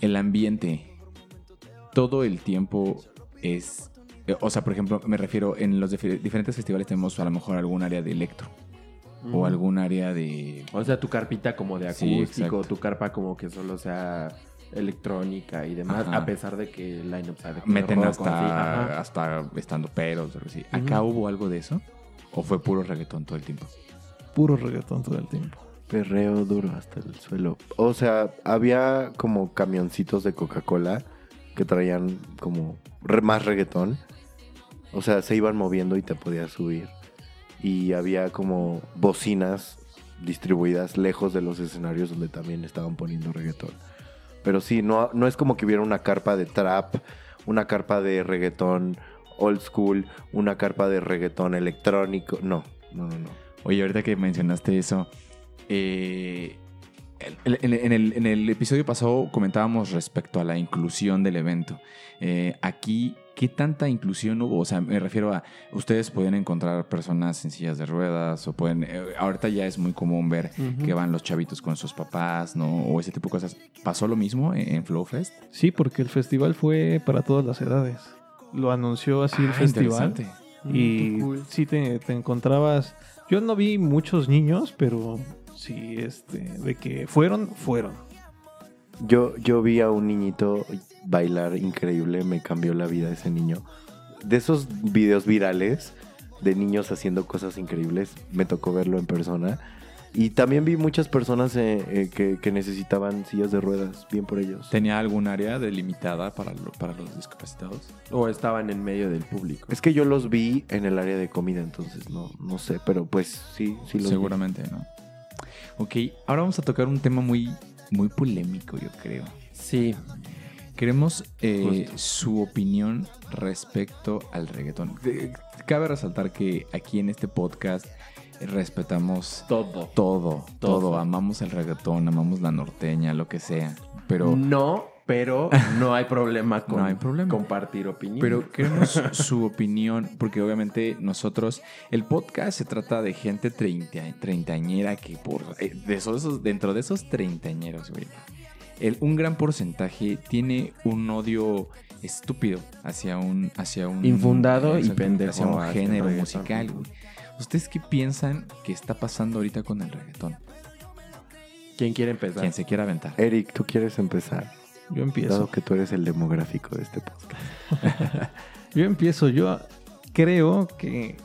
El ambiente. Todo el tiempo es. eh, O sea, por ejemplo, me refiero, en los difer- diferentes festivales tenemos a lo mejor algún área de electro. O algún área de. O sea, tu carpita como de acústico, tu carpa como que solo sea electrónica y demás, Ajá. a pesar de que el line-up sea de Meten rock hasta, así, hasta estando peros o algo así. ¿Acá hubo algo de eso? ¿O fue puro reggaetón todo el tiempo? Puro reggaetón todo el tiempo. Perreo duro hasta el suelo. O sea, había como camioncitos de Coca-Cola que traían como re- más reggaetón. O sea, se iban moviendo y te podías subir. Y había como bocinas distribuidas lejos de los escenarios donde también estaban poniendo reggaetón. Pero sí, no, no es como que hubiera una carpa de trap, una carpa de reggaetón old school, una carpa de reggaetón electrónico. No, no, no, no. Oye, ahorita que mencionaste eso, eh, en el episodio pasado comentábamos respecto a la inclusión del evento. Eh, aquí, ¿qué tanta inclusión hubo? O sea, me refiero a, ustedes pueden encontrar personas en sillas de ruedas o pueden, eh, ahorita ya es muy común ver que van los chavitos con sus papás, ¿no? O ese tipo de cosas. ¿Pasó lo mismo en, en Flow Fest? Sí, porque el festival fue para todas las edades. Lo anunció así el Ah, festival. interesante. Y sí te, te encontrabas. Yo no vi muchos niños, pero sí, este, de que fueron, fueron. Yo, yo vi a un niñito bailar increíble, me cambió la vida ese niño. De esos videos virales de niños haciendo cosas increíbles, me tocó verlo en persona. Y también vi muchas personas eh, eh, que, que necesitaban sillas de ruedas, bien por ellos. ¿Tenía algún área delimitada para, lo- para los discapacitados? O estaban en medio del público. Es que yo los vi en el área de comida, entonces no, no sé, pero pues sí, sí los vi. Seguramente, ¿no? Ok, ahora vamos a tocar un tema muy, muy polémico, yo creo. Sí, Queremos eh, su opinión respecto al reggaetón. Cabe resaltar que aquí en este podcast respetamos todo. todo, todo. Todo. Amamos el reggaetón, amamos la norteña, lo que sea. Pero, No, pero no hay problema con No hay problema. compartir opinión. pero queremos su opinión, porque obviamente nosotros, el podcast se trata de gente treinta, treintañera que por, eh, de esos- dentro de esos treintañeros, güey, el- un gran porcentaje tiene un odio estúpido hacia un, hacia un Infundado y pendejo hacia un hacia el género musical, güey. ¿Ustedes qué piensan que está pasando ahorita con el reggaetón? ¿Quién quiere empezar? Quien se quiera aventar. Eric, ¿tú quieres empezar? Yo empiezo. Dado que tú eres el demográfico de este podcast. Yo empiezo. Yo creo que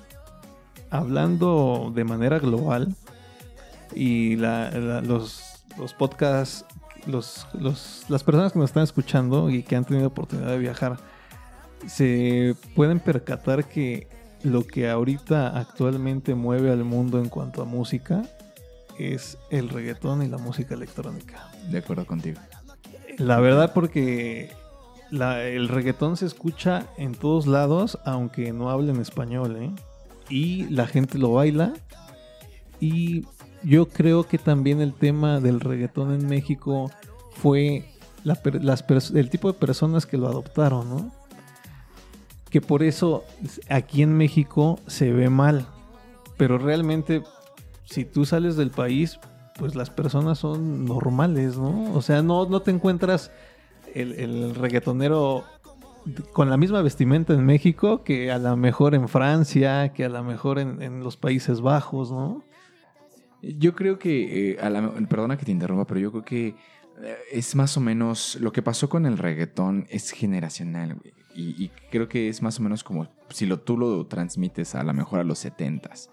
hablando de manera global y la- la- los, los podcasts, los, los- las personas que nos están escuchando y que han tenido oportunidad de viajar, se pueden percatar que lo que ahorita actualmente mueve al mundo en cuanto a música es el reggaetón y la música electrónica. De acuerdo contigo. La verdad porque la- el reggaetón se escucha en todos lados, aunque no hablen español, ¿eh? Y la gente lo baila. Y yo creo que también el tema del reggaetón en México fue el tipo de personas que lo adoptaron, ¿no? Que por eso aquí en México se ve mal. Pero realmente, si tú sales del país, pues las personas son normales, ¿no? O sea, no, no te encuentras el, reggaetonero con la misma vestimenta en México que a lo mejor en Francia, que a lo mejor en los Países Bajos, ¿no? Yo creo que, eh, a la- perdona que te interrumpa, pero yo creo que eh, es más o menos lo que pasó con el reggaetón es generacional, y creo que es más o menos como si lo, tú lo transmites a lo mejor a los setentas.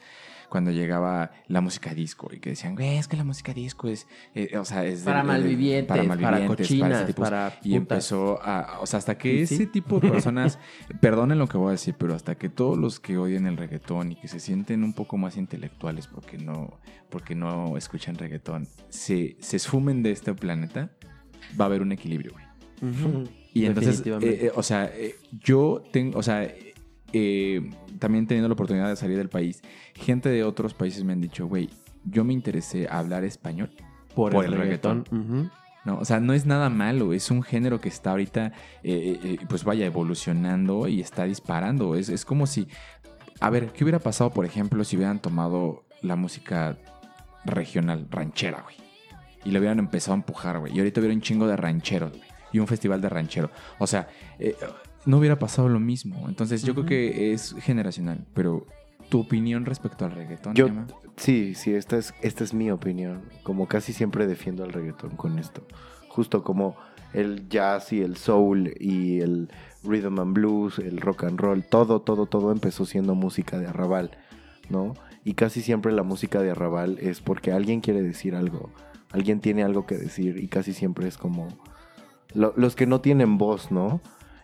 Cuando llegaba la música disco y que decían, güey, es que la música disco es, eh, o sea, es Para del- malvivientes, para malvivientes, cochinas, ese tipo- para Y empezó a, o sea, hasta que Sí, ese tipo de personas, perdonen lo que voy a decir, pero hasta que todos los que odian el reggaetón y que se sienten un poco más intelectuales porque no, porque no escuchan reggaetón, se, se esfumen de este planeta, va a haber un equilibrio, güey. Y entonces, eh, eh, o sea, yo tengo, o sea, eh, eh, también teniendo la oportunidad de salir del país, gente de otros países me han dicho, güey, yo me interesé a hablar español por, por el, el reggaetón. ¿no? O sea, no es nada malo, es un género que está ahorita, eh, eh, pues vaya, evolucionando y está disparando. Es, es como si, a ver, ¿qué hubiera pasado, por ejemplo, si hubieran tomado la música regional, ranchera, güey? Y le hubieran empezado a empujar, güey. Y ahorita hubiera un chingo de rancheros, güey. Y un festival de ranchero. O sea, eh, no hubiera pasado lo mismo. Entonces, yo creo que es generacional. Pero, ¿tu opinión respecto al reggaetón, Yo, Emma? sí, sí, esta es, esta es mi opinión. Como casi siempre defiendo al reggaetón con esto. Justo como el jazz y el soul y el rhythm and blues, el rock and roll, todo, todo, todo empezó siendo música de arrabal, ¿no? Y casi siempre la música de arrabal es porque alguien quiere decir algo, alguien tiene algo que decir y casi siempre es como lo- los que no tienen voz, ¿no?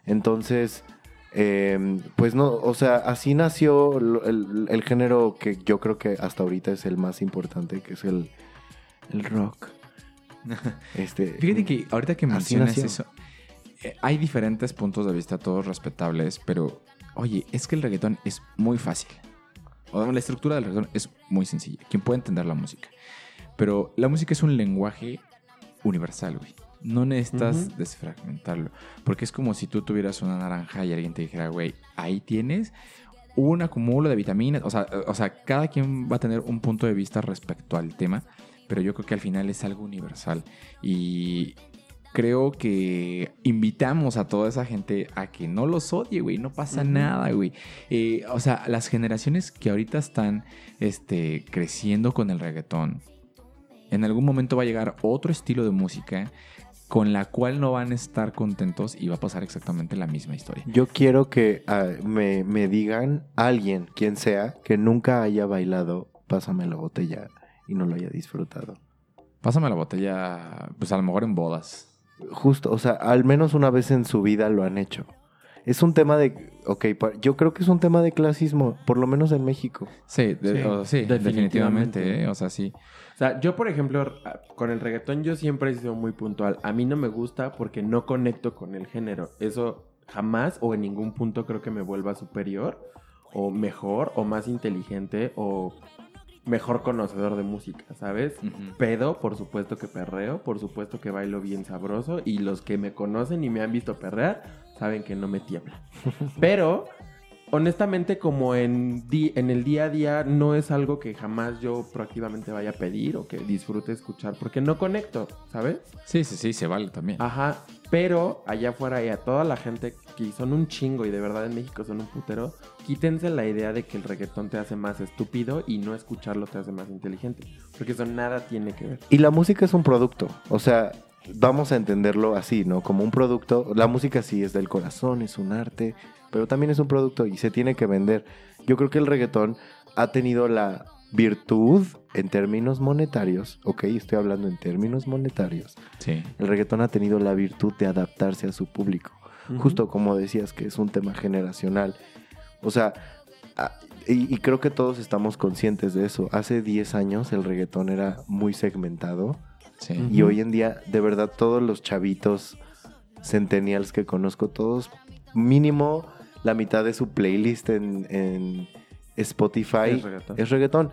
Entonces, eh, pues no, o sea, así nació el, el género que yo creo que hasta ahorita es el más importante, que es el, el rock. Este, Fíjate que ahorita que mencionas eso, eh, hay diferentes puntos de vista, todos respetables, pero oye, es que el reggaetón es muy fácil. O la estructura del reggaetón es muy sencilla. Quien puede entender la música. Pero la música es un lenguaje universal, güey. No necesitas desfragmentarlo. Porque es como si tú tuvieras una naranja y alguien te dijera, güey, ahí tienes un acumulo de vitaminas. O sea, o sea, cada quien va a tener un punto de vista respecto al tema. Pero yo creo que al final es algo universal. Y creo que invitamos a toda esa gente a que no los odie, güey. No pasa nada, güey. Eh, o sea, las generaciones que ahorita están este, creciendo con el reggaetón, en algún momento va a llegar otro estilo de música con la cual no van a estar contentos y va a pasar exactamente la misma historia. Yo quiero que ah, me, me digan alguien, quien sea, que nunca haya bailado Pásame la botella y no lo haya disfrutado. Pásame la botella, pues a lo mejor en bodas. Justo, o sea, al menos una vez en su vida lo han hecho. Es un tema de, ok, yo creo que es un tema de clasismo, por lo menos en México. Sí, de- Sí, o- sí, definitivamente, definitivamente. ¿eh? O sea, sí. O sea, yo, por ejemplo, con el reggaetón yo siempre he sido muy puntual. A mí no me gusta porque no conecto con el género. Eso jamás o en ningún punto creo que me vuelva superior o mejor o más inteligente o mejor conocedor de música, ¿sabes? Pedo, por supuesto que perreo, por supuesto que bailo bien sabroso y los que me conocen y me han visto perrear saben que no me tiembla. Pero honestamente como en, di- en el día a día no es algo que jamás yo proactivamente vaya a pedir o que disfrute escuchar porque no conecto, ¿sabes? Sí, sí, sí, se vale también. Ajá, pero allá afuera y a toda la gente que son un chingo y de verdad en México son un putero, quítense la idea de que el reggaetón te hace más estúpido y no escucharlo te hace más inteligente, porque eso nada tiene que ver. Y la música es un producto, o sea, vamos a entenderlo así, ¿no? Como un producto, la música sí es del corazón, es un arte, pero también es un producto y se tiene que vender. Yo creo que el reggaetón ha tenido la virtud en términos monetarios, ok, estoy hablando en términos monetarios, Sí. el reggaetón ha tenido la virtud de adaptarse a su público. Justo como decías que es un tema generacional. O sea, ah, y, y creo que todos estamos conscientes de eso. Hace 10 años el reggaetón era muy segmentado. Sí. Y hoy en día, de verdad, todos los chavitos centennials que conozco, todos, mínimo la mitad de su playlist en, en Spotify Es reggaetón. es reggaetón.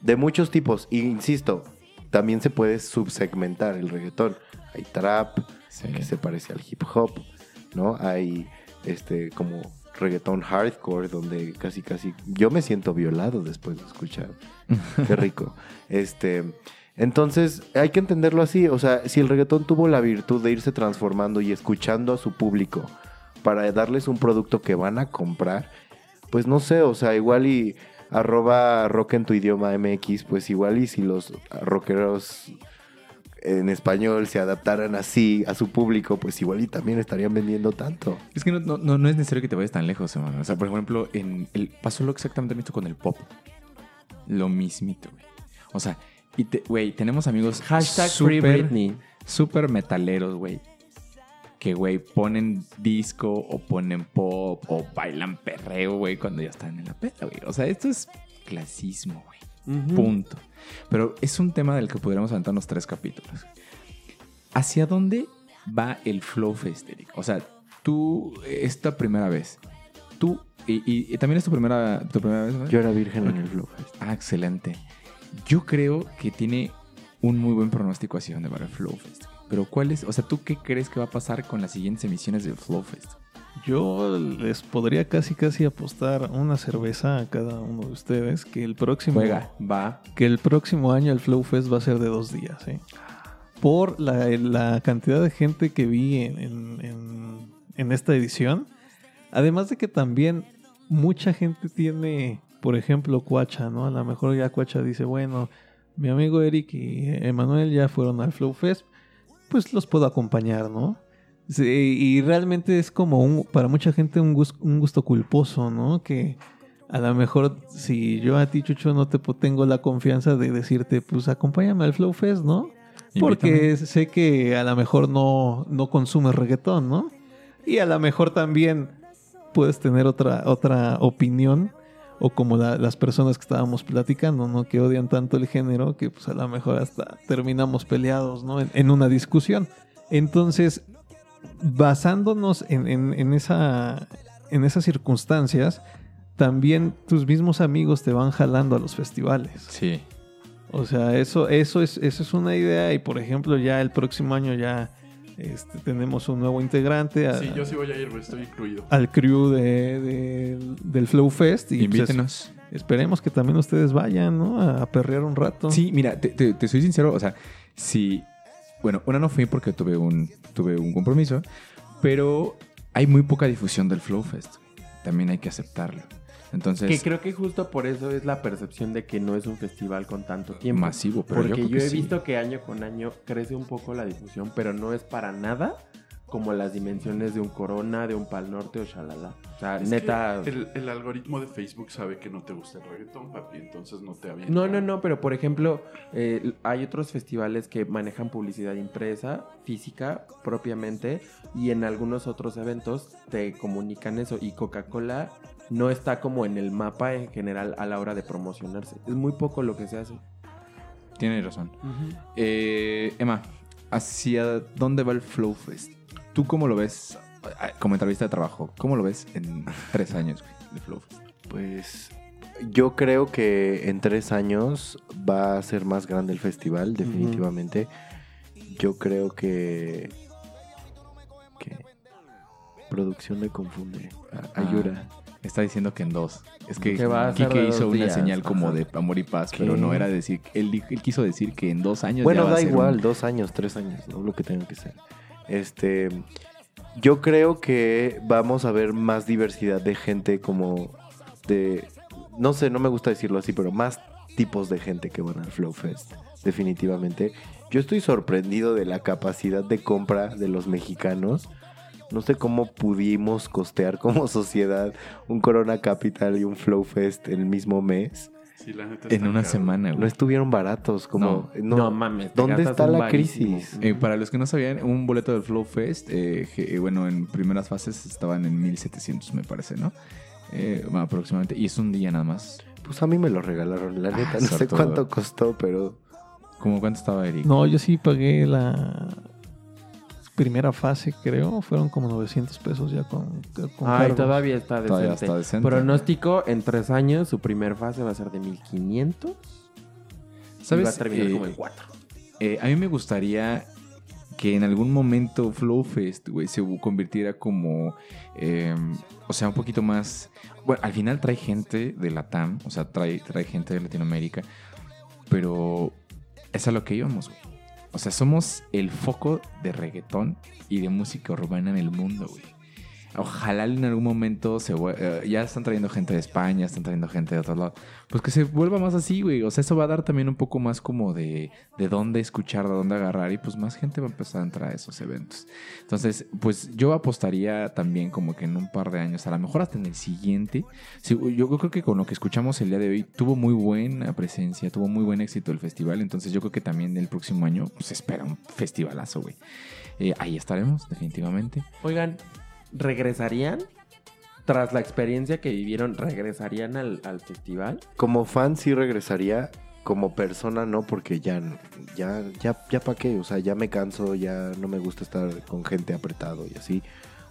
De muchos tipos. Y insisto, también se puede subsegmentar el reggaetón. Hay trap, Sí. que se parece al hip hop, ¿no? Hay este como reggaetón hardcore donde casi casi yo me siento violado después de escuchar. Qué rico. Este, entonces hay que entenderlo así, o sea, si el reggaetón tuvo la virtud de irse transformando y escuchando a su público para darles un producto que van a comprar, pues no sé, o sea, igual y arroba rock en tu idioma MX, pues igual y si los rockeros en español se adaptaran así a su público, pues igual y también estarían vendiendo tanto. Es que no, no, no- es necesario que te vayas tan lejos, hermano. O sea, por ejemplo, en el, pasó lo exactamente mismo con el pop. Lo mismito, güey. O sea, y te- güey, tenemos amigos Hashtag Free súper- Britney. Súper metaleros, güey. Que, güey, ponen disco o ponen pop o bailan perreo, güey, cuando ya están en la peda, güey. O sea, esto es clasismo, güey. Punto. Pero es un tema del que podríamos aventarnos tres capítulos. ¿Hacia dónde va el Flow Fest, Eric? O sea, tú, esta primera vez, tú, y, y- y también es tu primera, tu primera vez, ¿no? Yo era virgen en el Flow Fest. Ah, excelente. Yo creo que tiene un muy buen pronóstico hacia dónde va el Flow Fest. Pero ¿cuál es? O sea, ¿tú qué crees que va a pasar con las siguientes emisiones del Flow Fest? Yo les podría casi casi apostar una cerveza a cada uno de ustedes que el próximo Juega. Va. que el próximo año el Flow Fest va a ser de dos días, ¿eh? Por la, la cantidad de gente que vi en, en- en- en esta edición. Además de que también mucha gente tiene, por ejemplo, Cuacha, ¿no? A lo mejor ya Cuacha dice, bueno, mi amigo Eric y Emanuel ya fueron al Flow Fest, pues los puedo acompañar, ¿no? Sí, y realmente es como un, para mucha gente un, gus- un gusto culposo, ¿no? Que a lo mejor si yo a ti, Chucho, no te tengo la confianza de decirte, pues acompáñame al Flow Fest, ¿no? Porque sé que a lo mejor no, no consumes reggaetón, ¿no? Y a lo mejor también puedes tener otra, otra opinión. O como la- las personas que estábamos platicando, ¿no? Que odian tanto el género que pues a lo mejor hasta terminamos peleados, ¿no? En, en una discusión. Entonces, basándonos en, en- en esa, en esas circunstancias, también tus mismos amigos te van jalando a los festivales. Sí. O sea, eso, eso, es, eso es una idea y por ejemplo ya el próximo año ya este, tenemos un nuevo integrante a- Sí, yo sí voy a ir, estoy incluido. al crew de, de- del Flow Fest y pues, Invítenos. esperemos que también ustedes vayan, ¿no? A perrear un rato. Sí, mira, te, te- te soy sincero, o sea, si... Bueno, una no fui porque tuve un, tuve un compromiso, pero hay muy poca difusión del Flow Fest. También hay que aceptarlo. Entonces, Que creo que justo por eso es la percepción de que no es un festival con tanto tiempo. masivo, pero yo Porque creo yo, que he sí. visto que año con año crece un poco la difusión, pero no es para nada como las dimensiones de un Corona, de un Pal Norte o Shalala. O sea, Es neta. que El, el algoritmo de Facebook sabe que no te gusta el reggaetón, papi, entonces no te avienta. No, no, no, pero por ejemplo, eh, hay otros festivales que manejan publicidad impresa, física, propiamente, y en algunos otros eventos te comunican eso. Y Coca-Cola no está como en el mapa en general a la hora de promocionarse. Es muy poco lo que se hace. Tienes razón. Eh, Emma, ¿hacia dónde va el Flow Fest? ¿Tú cómo lo ves ah, como entrevista de trabajo? ¿Cómo lo ves en tres años güey, de Flow? Pues yo creo que en tres años va a ser más grande el festival, definitivamente. Yo creo que... que producción me confunde. Ayura. Ah, está diciendo que en dos. Es que, Kike hizo una días, señal como de amor y paz, ¿Qué? pero no era decir. Él, él quiso decir que en dos años. ya Bueno, a da ser igual, un- dos años, tres años, ¿no? lo que tenga que ser. Este, yo creo que vamos a ver más diversidad de gente como de, no sé, no me gusta decirlo así, pero más tipos de gente que van al Flow Fest, definitivamente. Yo estoy sorprendido de la capacidad de compra de los mexicanos. No sé cómo pudimos costear como sociedad un Corona Capital y un Flow Fest el mismo mes. Sí, la neta En una caro. semana, güey. No estuvieron baratos, como... No, mames. ¿Dónde está la crisis? Eh, para los que no sabían, un boleto del Flow Fest, eh, que, eh, bueno, en primeras fases estaban en 1700, me parece, ¿no? eh, bueno, aproximadamente. Y es un día nada más. Pues a mí me lo regalaron, la Ah, neta. no sé cuánto costó, pero ¿Cómo cuánto estaba Eric? No, yo sí pagué la primera fase, creo. Fueron como 900 pesos ya con, con Ay, cargos. todavía está decente. Todavía está decente. Pronóstico, en tres años, su primer fase va a ser de 1500. Y ¿Sabes? va a terminar Eh, como en 4. Eh, a mí me gustaría que en algún momento Flowfest, güey, se convirtiera como, eh, o sea, un poquito más... Bueno, al final trae gente de Latam, o sea, trae, trae gente de Latinoamérica, pero es a lo que íbamos, güey. O sea, somos el foco de reggaetón y de música urbana en el mundo, güey. Ojalá en algún momento se eh, ya están trayendo gente de España, están trayendo gente de otros lados. Pues que se vuelva más así, güey. O sea, eso va a dar también un poco más como de, de dónde escuchar, de dónde agarrar. Y pues más gente va a empezar a entrar a esos eventos. Entonces, pues yo apostaría también como que en un par de años, a lo mejor hasta en el siguiente. Yo creo que con lo que escuchamos el día de hoy, tuvo muy buena presencia, tuvo muy buen éxito el festival. Entonces yo creo que también el próximo año pues espera un festivalazo, güey. Eh, ahí estaremos, definitivamente. Oigan, ¿regresarían? Tras la experiencia que vivieron, ¿regresarían al, al festival? como fan sí regresaría. Como persona no, porque ya, ya, ya, ya para qué. O sea, ya me canso, ya no me gusta estar con gente apretado y así.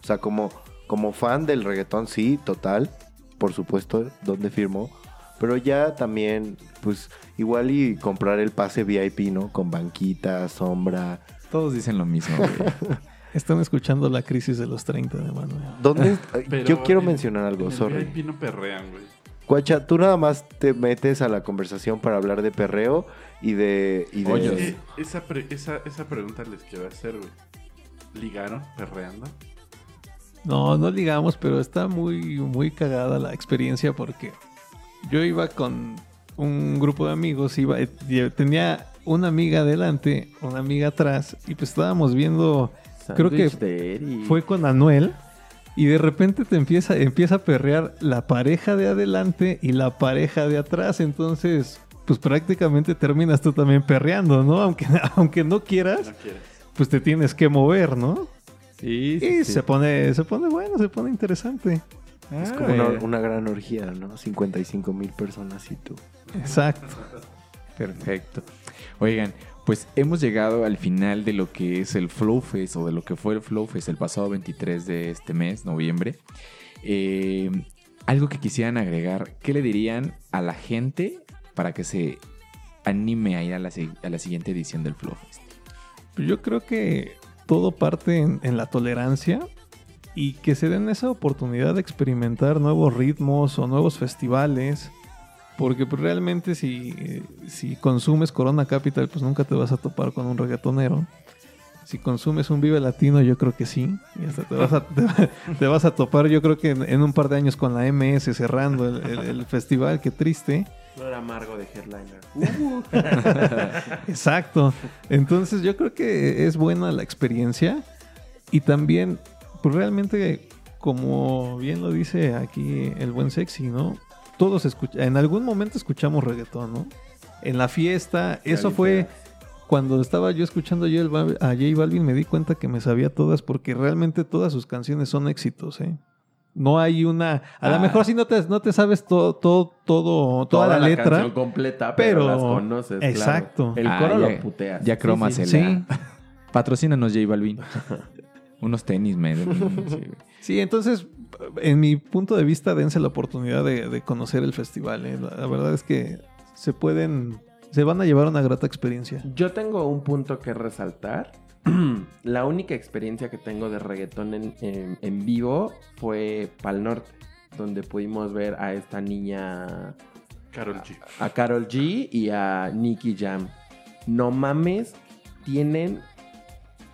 O sea, como, como fan del reggaetón, sí, total. Por supuesto, donde firmó. Pero ya también, pues, igual y comprar el pase VIP, ¿no? Con banquita, sombra. Todos dicen lo mismo, güey. Están escuchando la crisis de los 30 de Manuel. ¿Dónde? Pero Yo quiero en- mencionar algo, en el sorry. VIP no perrean, güey. Guacha, tú nada más te metes a la conversación para hablar de perreo y de... Y de Oye, Eh, esa, pre- esa, esa pregunta les quiero hacer, güey. ¿Ligaron perreando? No, no ligamos, pero está muy, muy cagada la experiencia porque yo iba con un grupo de amigos, iba, tenía una amiga adelante, una amiga atrás, y pues estábamos viendo, Creo que fue con Anuel, y de repente te empieza, empieza a perrear la pareja de adelante y la pareja de atrás, entonces pues prácticamente terminas tú también perreando, ¿no? Aunque, aunque no quieras, No quieres. pues te tienes que mover, ¿no? Sí, sí, Y sí. se pone, se pone bueno, se pone interesante. Es como una, una gran orgía, ¿no? 55 mil personas y tú. Exacto. Perfecto. Oigan, pues hemos llegado al final de lo que es el Flow Fest o de lo que fue el Flow Fest el pasado 23 de este mes, noviembre. Eh, algo que quisieran agregar, ¿qué le dirían a la gente para que se anime a ir a la, siguiente edición del Flow Fest? Pues Yo creo que todo parte en la tolerancia y que se den esa oportunidad de experimentar nuevos ritmos o nuevos festivales. Porque pues, realmente si, si consumes Corona Capital, pues nunca te vas a topar con un reggaetonero. Si consumes un Vive Latino, yo creo que sí. Y hasta te vas a, te, te vas a topar, yo creo que en, en un par de años con la MS cerrando el, el- el festival. Qué triste. Flor amargo de headliner. Exacto. Entonces yo creo que es buena la experiencia y también, pues realmente, como bien lo dice aquí el buen sexy, ¿no? Todos escucha en algún momento escuchamos reggaetón, ¿no? En la fiesta, eso fue cuando estaba yo escuchando yo el Bal- a J Balvin, me di cuenta que me sabía todas porque realmente todas sus canciones son éxitos, ¿eh? No hay una. A lo Ah. mejor si no te, no te sabes todo, todo, todo, toda, la, letra. canción completa, pero, pero- las conoces. claro. Exacto. El Ah, coro ya- lo puteas. Ya croma Sí, sí. se Sí. Patrocínanos, J Balvin. Unos tenis, me. sí, entonces, en mi punto de vista, dense la oportunidad de, de conocer el festival. ¿eh? La, la verdad es que se pueden, se van a llevar una grata experiencia. Yo tengo un punto que resaltar. la única experiencia que tengo de reggaetón en, en- en vivo fue Pal Norte, donde pudimos ver a esta niña, Carol G. a Carol G y a Nicky Jam. No mames, tienen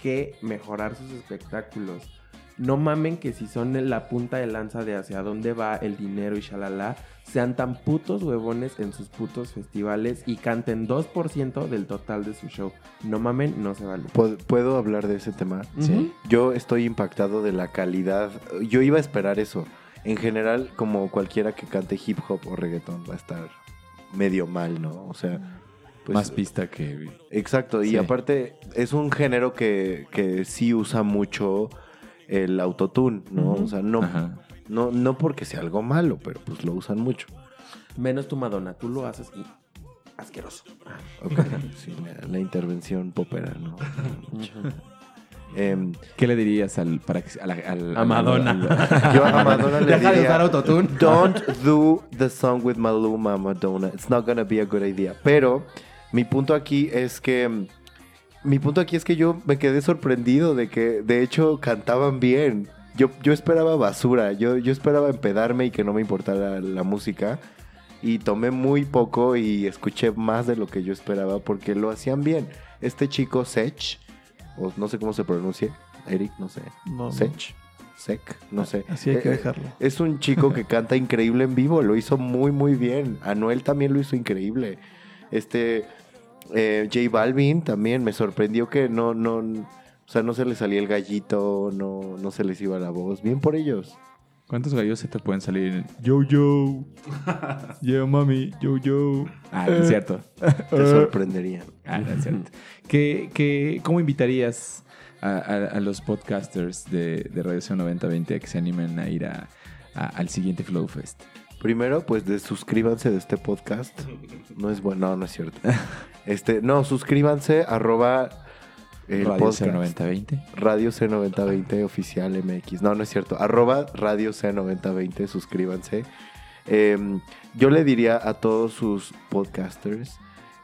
que mejorar sus espectáculos. No mamen que si son la punta de lanza de hacia dónde va el dinero y shalala, sean tan putos huevones en sus putos festivales y canten 2% del total de su show. No mamen, no se vale. ¿Puedo, puedo hablar de ese tema? Sí. Yo estoy impactado de la calidad. Yo iba a esperar eso. En general, como cualquiera que cante hip hop o reggaetón, va a estar medio mal, ¿no? O sea, pues, Más pista que. Exacto, y Sí. aparte es un género que, que sí usa mucho el autotune, ¿no? O sea, no, Ajá. No, no porque sea algo malo, pero pues lo usan mucho. Menos tu Madonna, tú lo haces y asqueroso. Ok, sí, la, la intervención popera, ¿no? Em, ¿Qué le dirías al, para que- a, la- al- A al- Madonna. al- yo a Madonna le Deja de diría, usar autotune. Don't do the song with Maluma, Madonna. It's not gonna be a good idea. Pero mi punto aquí es que mi punto aquí es que yo me quedé sorprendido de que de hecho cantaban bien. Yo, yo esperaba basura, yo, yo esperaba empedarme y que no me importara la música. Y tomé muy poco y escuché más de lo que yo esperaba porque lo hacían bien. Este chico Sech, o no sé cómo se pronuncia, Eric, no sé. No. Sech, Sec, no sé. Así hay que Eh, dejarlo. Es un chico que canta increíble en vivo, lo hizo muy muy bien. Anuel también lo hizo increíble. Este eh, J Balvin también me sorprendió que no no o sea, no se les salía el gallito, no no se les iba la voz. Bien por ellos. ¿Cuántos gallos se te pueden salir? Yo, yo. Yo, mami. Yo, yo. Ah, no es cierto. Te sorprenderían. Ah, no es cierto. ¿Qué, qué, ¿Cómo invitarías a, a- a los podcasters de, de Radio 9020 a que se animen a ir a- a- al siguiente Flow Fest? Primero, pues de, suscríbanse de este podcast. No es bueno, no, no es cierto. Este, no, suscríbanse arroba el Radio podcast. 9020. Radio C9020 oficial MX. No, no es cierto. Arroba Radio C9020, suscríbanse. Eh, yo le diría a todos sus podcasters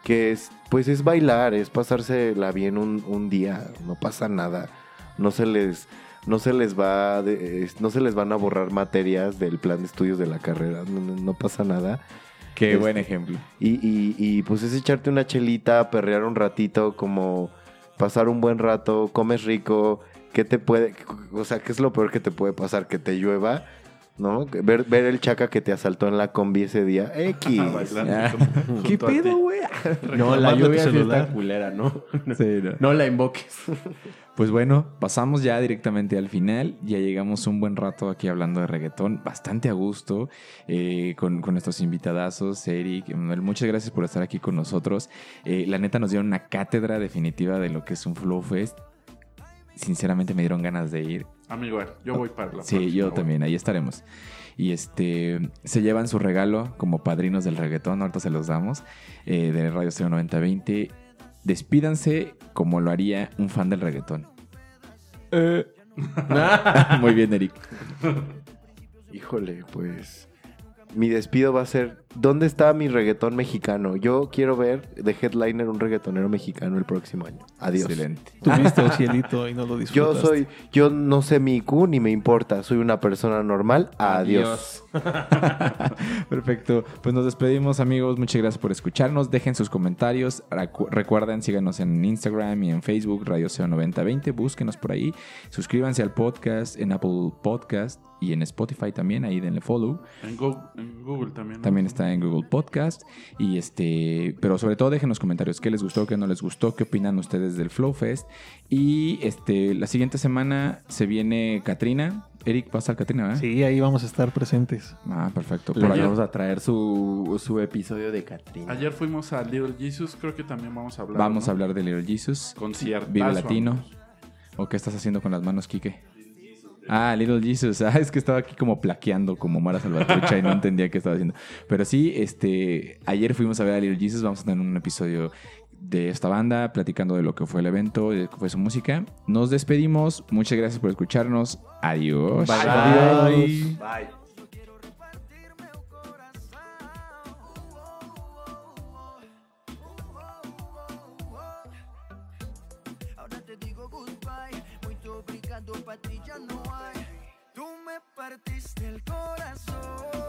que es, pues es bailar, es pasársela bien un, un día, no pasa nada. No se les, no se les va, de- no se les van a borrar materias del plan de estudios de la carrera, no, no- no pasa nada. Qué Este- buen ejemplo. Y, y- y, pues es echarte una chelita, perrear un ratito, como pasar un buen rato, comes rico, ¿qué te puede, o sea, qué es lo peor que te puede pasar? Que te llueva, ¿no? Ver, ver el chaca que te asaltó en la combi ese día, X. Bailando junto- ¿Qué pedo, güey? No, la lluvia sí está culera, ¿no? Sí, no. No la invoques. Pues bueno, pasamos ya directamente al final. Ya llegamos un buen rato aquí hablando de reggaetón, bastante a gusto, eh, con, con nuestros invitadazos, Eric, Emanuel. Muchas gracias por estar aquí con nosotros. Eh, la neta nos dieron una cátedra definitiva de lo que es un Flow Fest. Sinceramente me dieron ganas de ir. Amigo, yo voy para la Sí, próxima, yo también, ahí estaremos. Y este, se llevan su regalo como padrinos del reggaetón, ahorita se los damos, eh, de Radio Stereo 9020. Despídanse como lo haría un fan del reggaetón. Muy bien, Eric. Híjole, pues mi despido va a ser, ¿dónde está mi reggaetón mexicano? Yo quiero ver de headliner un reggaetonero mexicano el próximo año. Adiós. Excelente. Tuviste un cielito y no lo Yo disfrutaste. soy, yo no sé mi IQ ni me importa, soy una persona normal. Adiós. Perfecto. Pues nos despedimos, amigos. Muchas gracias por escucharnos. Dejen sus comentarios. Recu- Recuerden, síganos en Instagram y en Facebook, Radio SEO 9020. Búsquenos por ahí. Suscríbanse al podcast en Apple Podcast y en Spotify también. Ahí denle follow. En Google, en Google también. ¿no? También está en Google Podcast. Y este, pero sobre todo dejen los comentarios qué les gustó, qué no les gustó, qué opinan ustedes del Flow Fest. Y este, la siguiente semana se viene Katrina. Eric, va a estar Katrina, ¿verdad? Sí, ahí vamos a estar presentes. Ah, perfecto. Por ahí. vamos a traer su, su episodio de Katrina. Ayer fuimos a Little Jesus, creo que también vamos a hablar. Vamos ¿no? a hablar de Little Jesus. Conciertazo, Vive Latino. ¿O qué estás haciendo con las manos, Quique? Ah, Little Jesus. Ah, es que estaba aquí como plaqueando como Mara Salvatrucha y no entendía qué estaba haciendo. Pero sí, este, ayer fuimos a ver a Little Jesus. Vamos a tener un episodio de esta banda, platicando de lo que fue el evento, de lo que fue su música. Nos despedimos. Muchas gracias por escucharnos. Adiós. Adiós. Ahora partiste el corazón.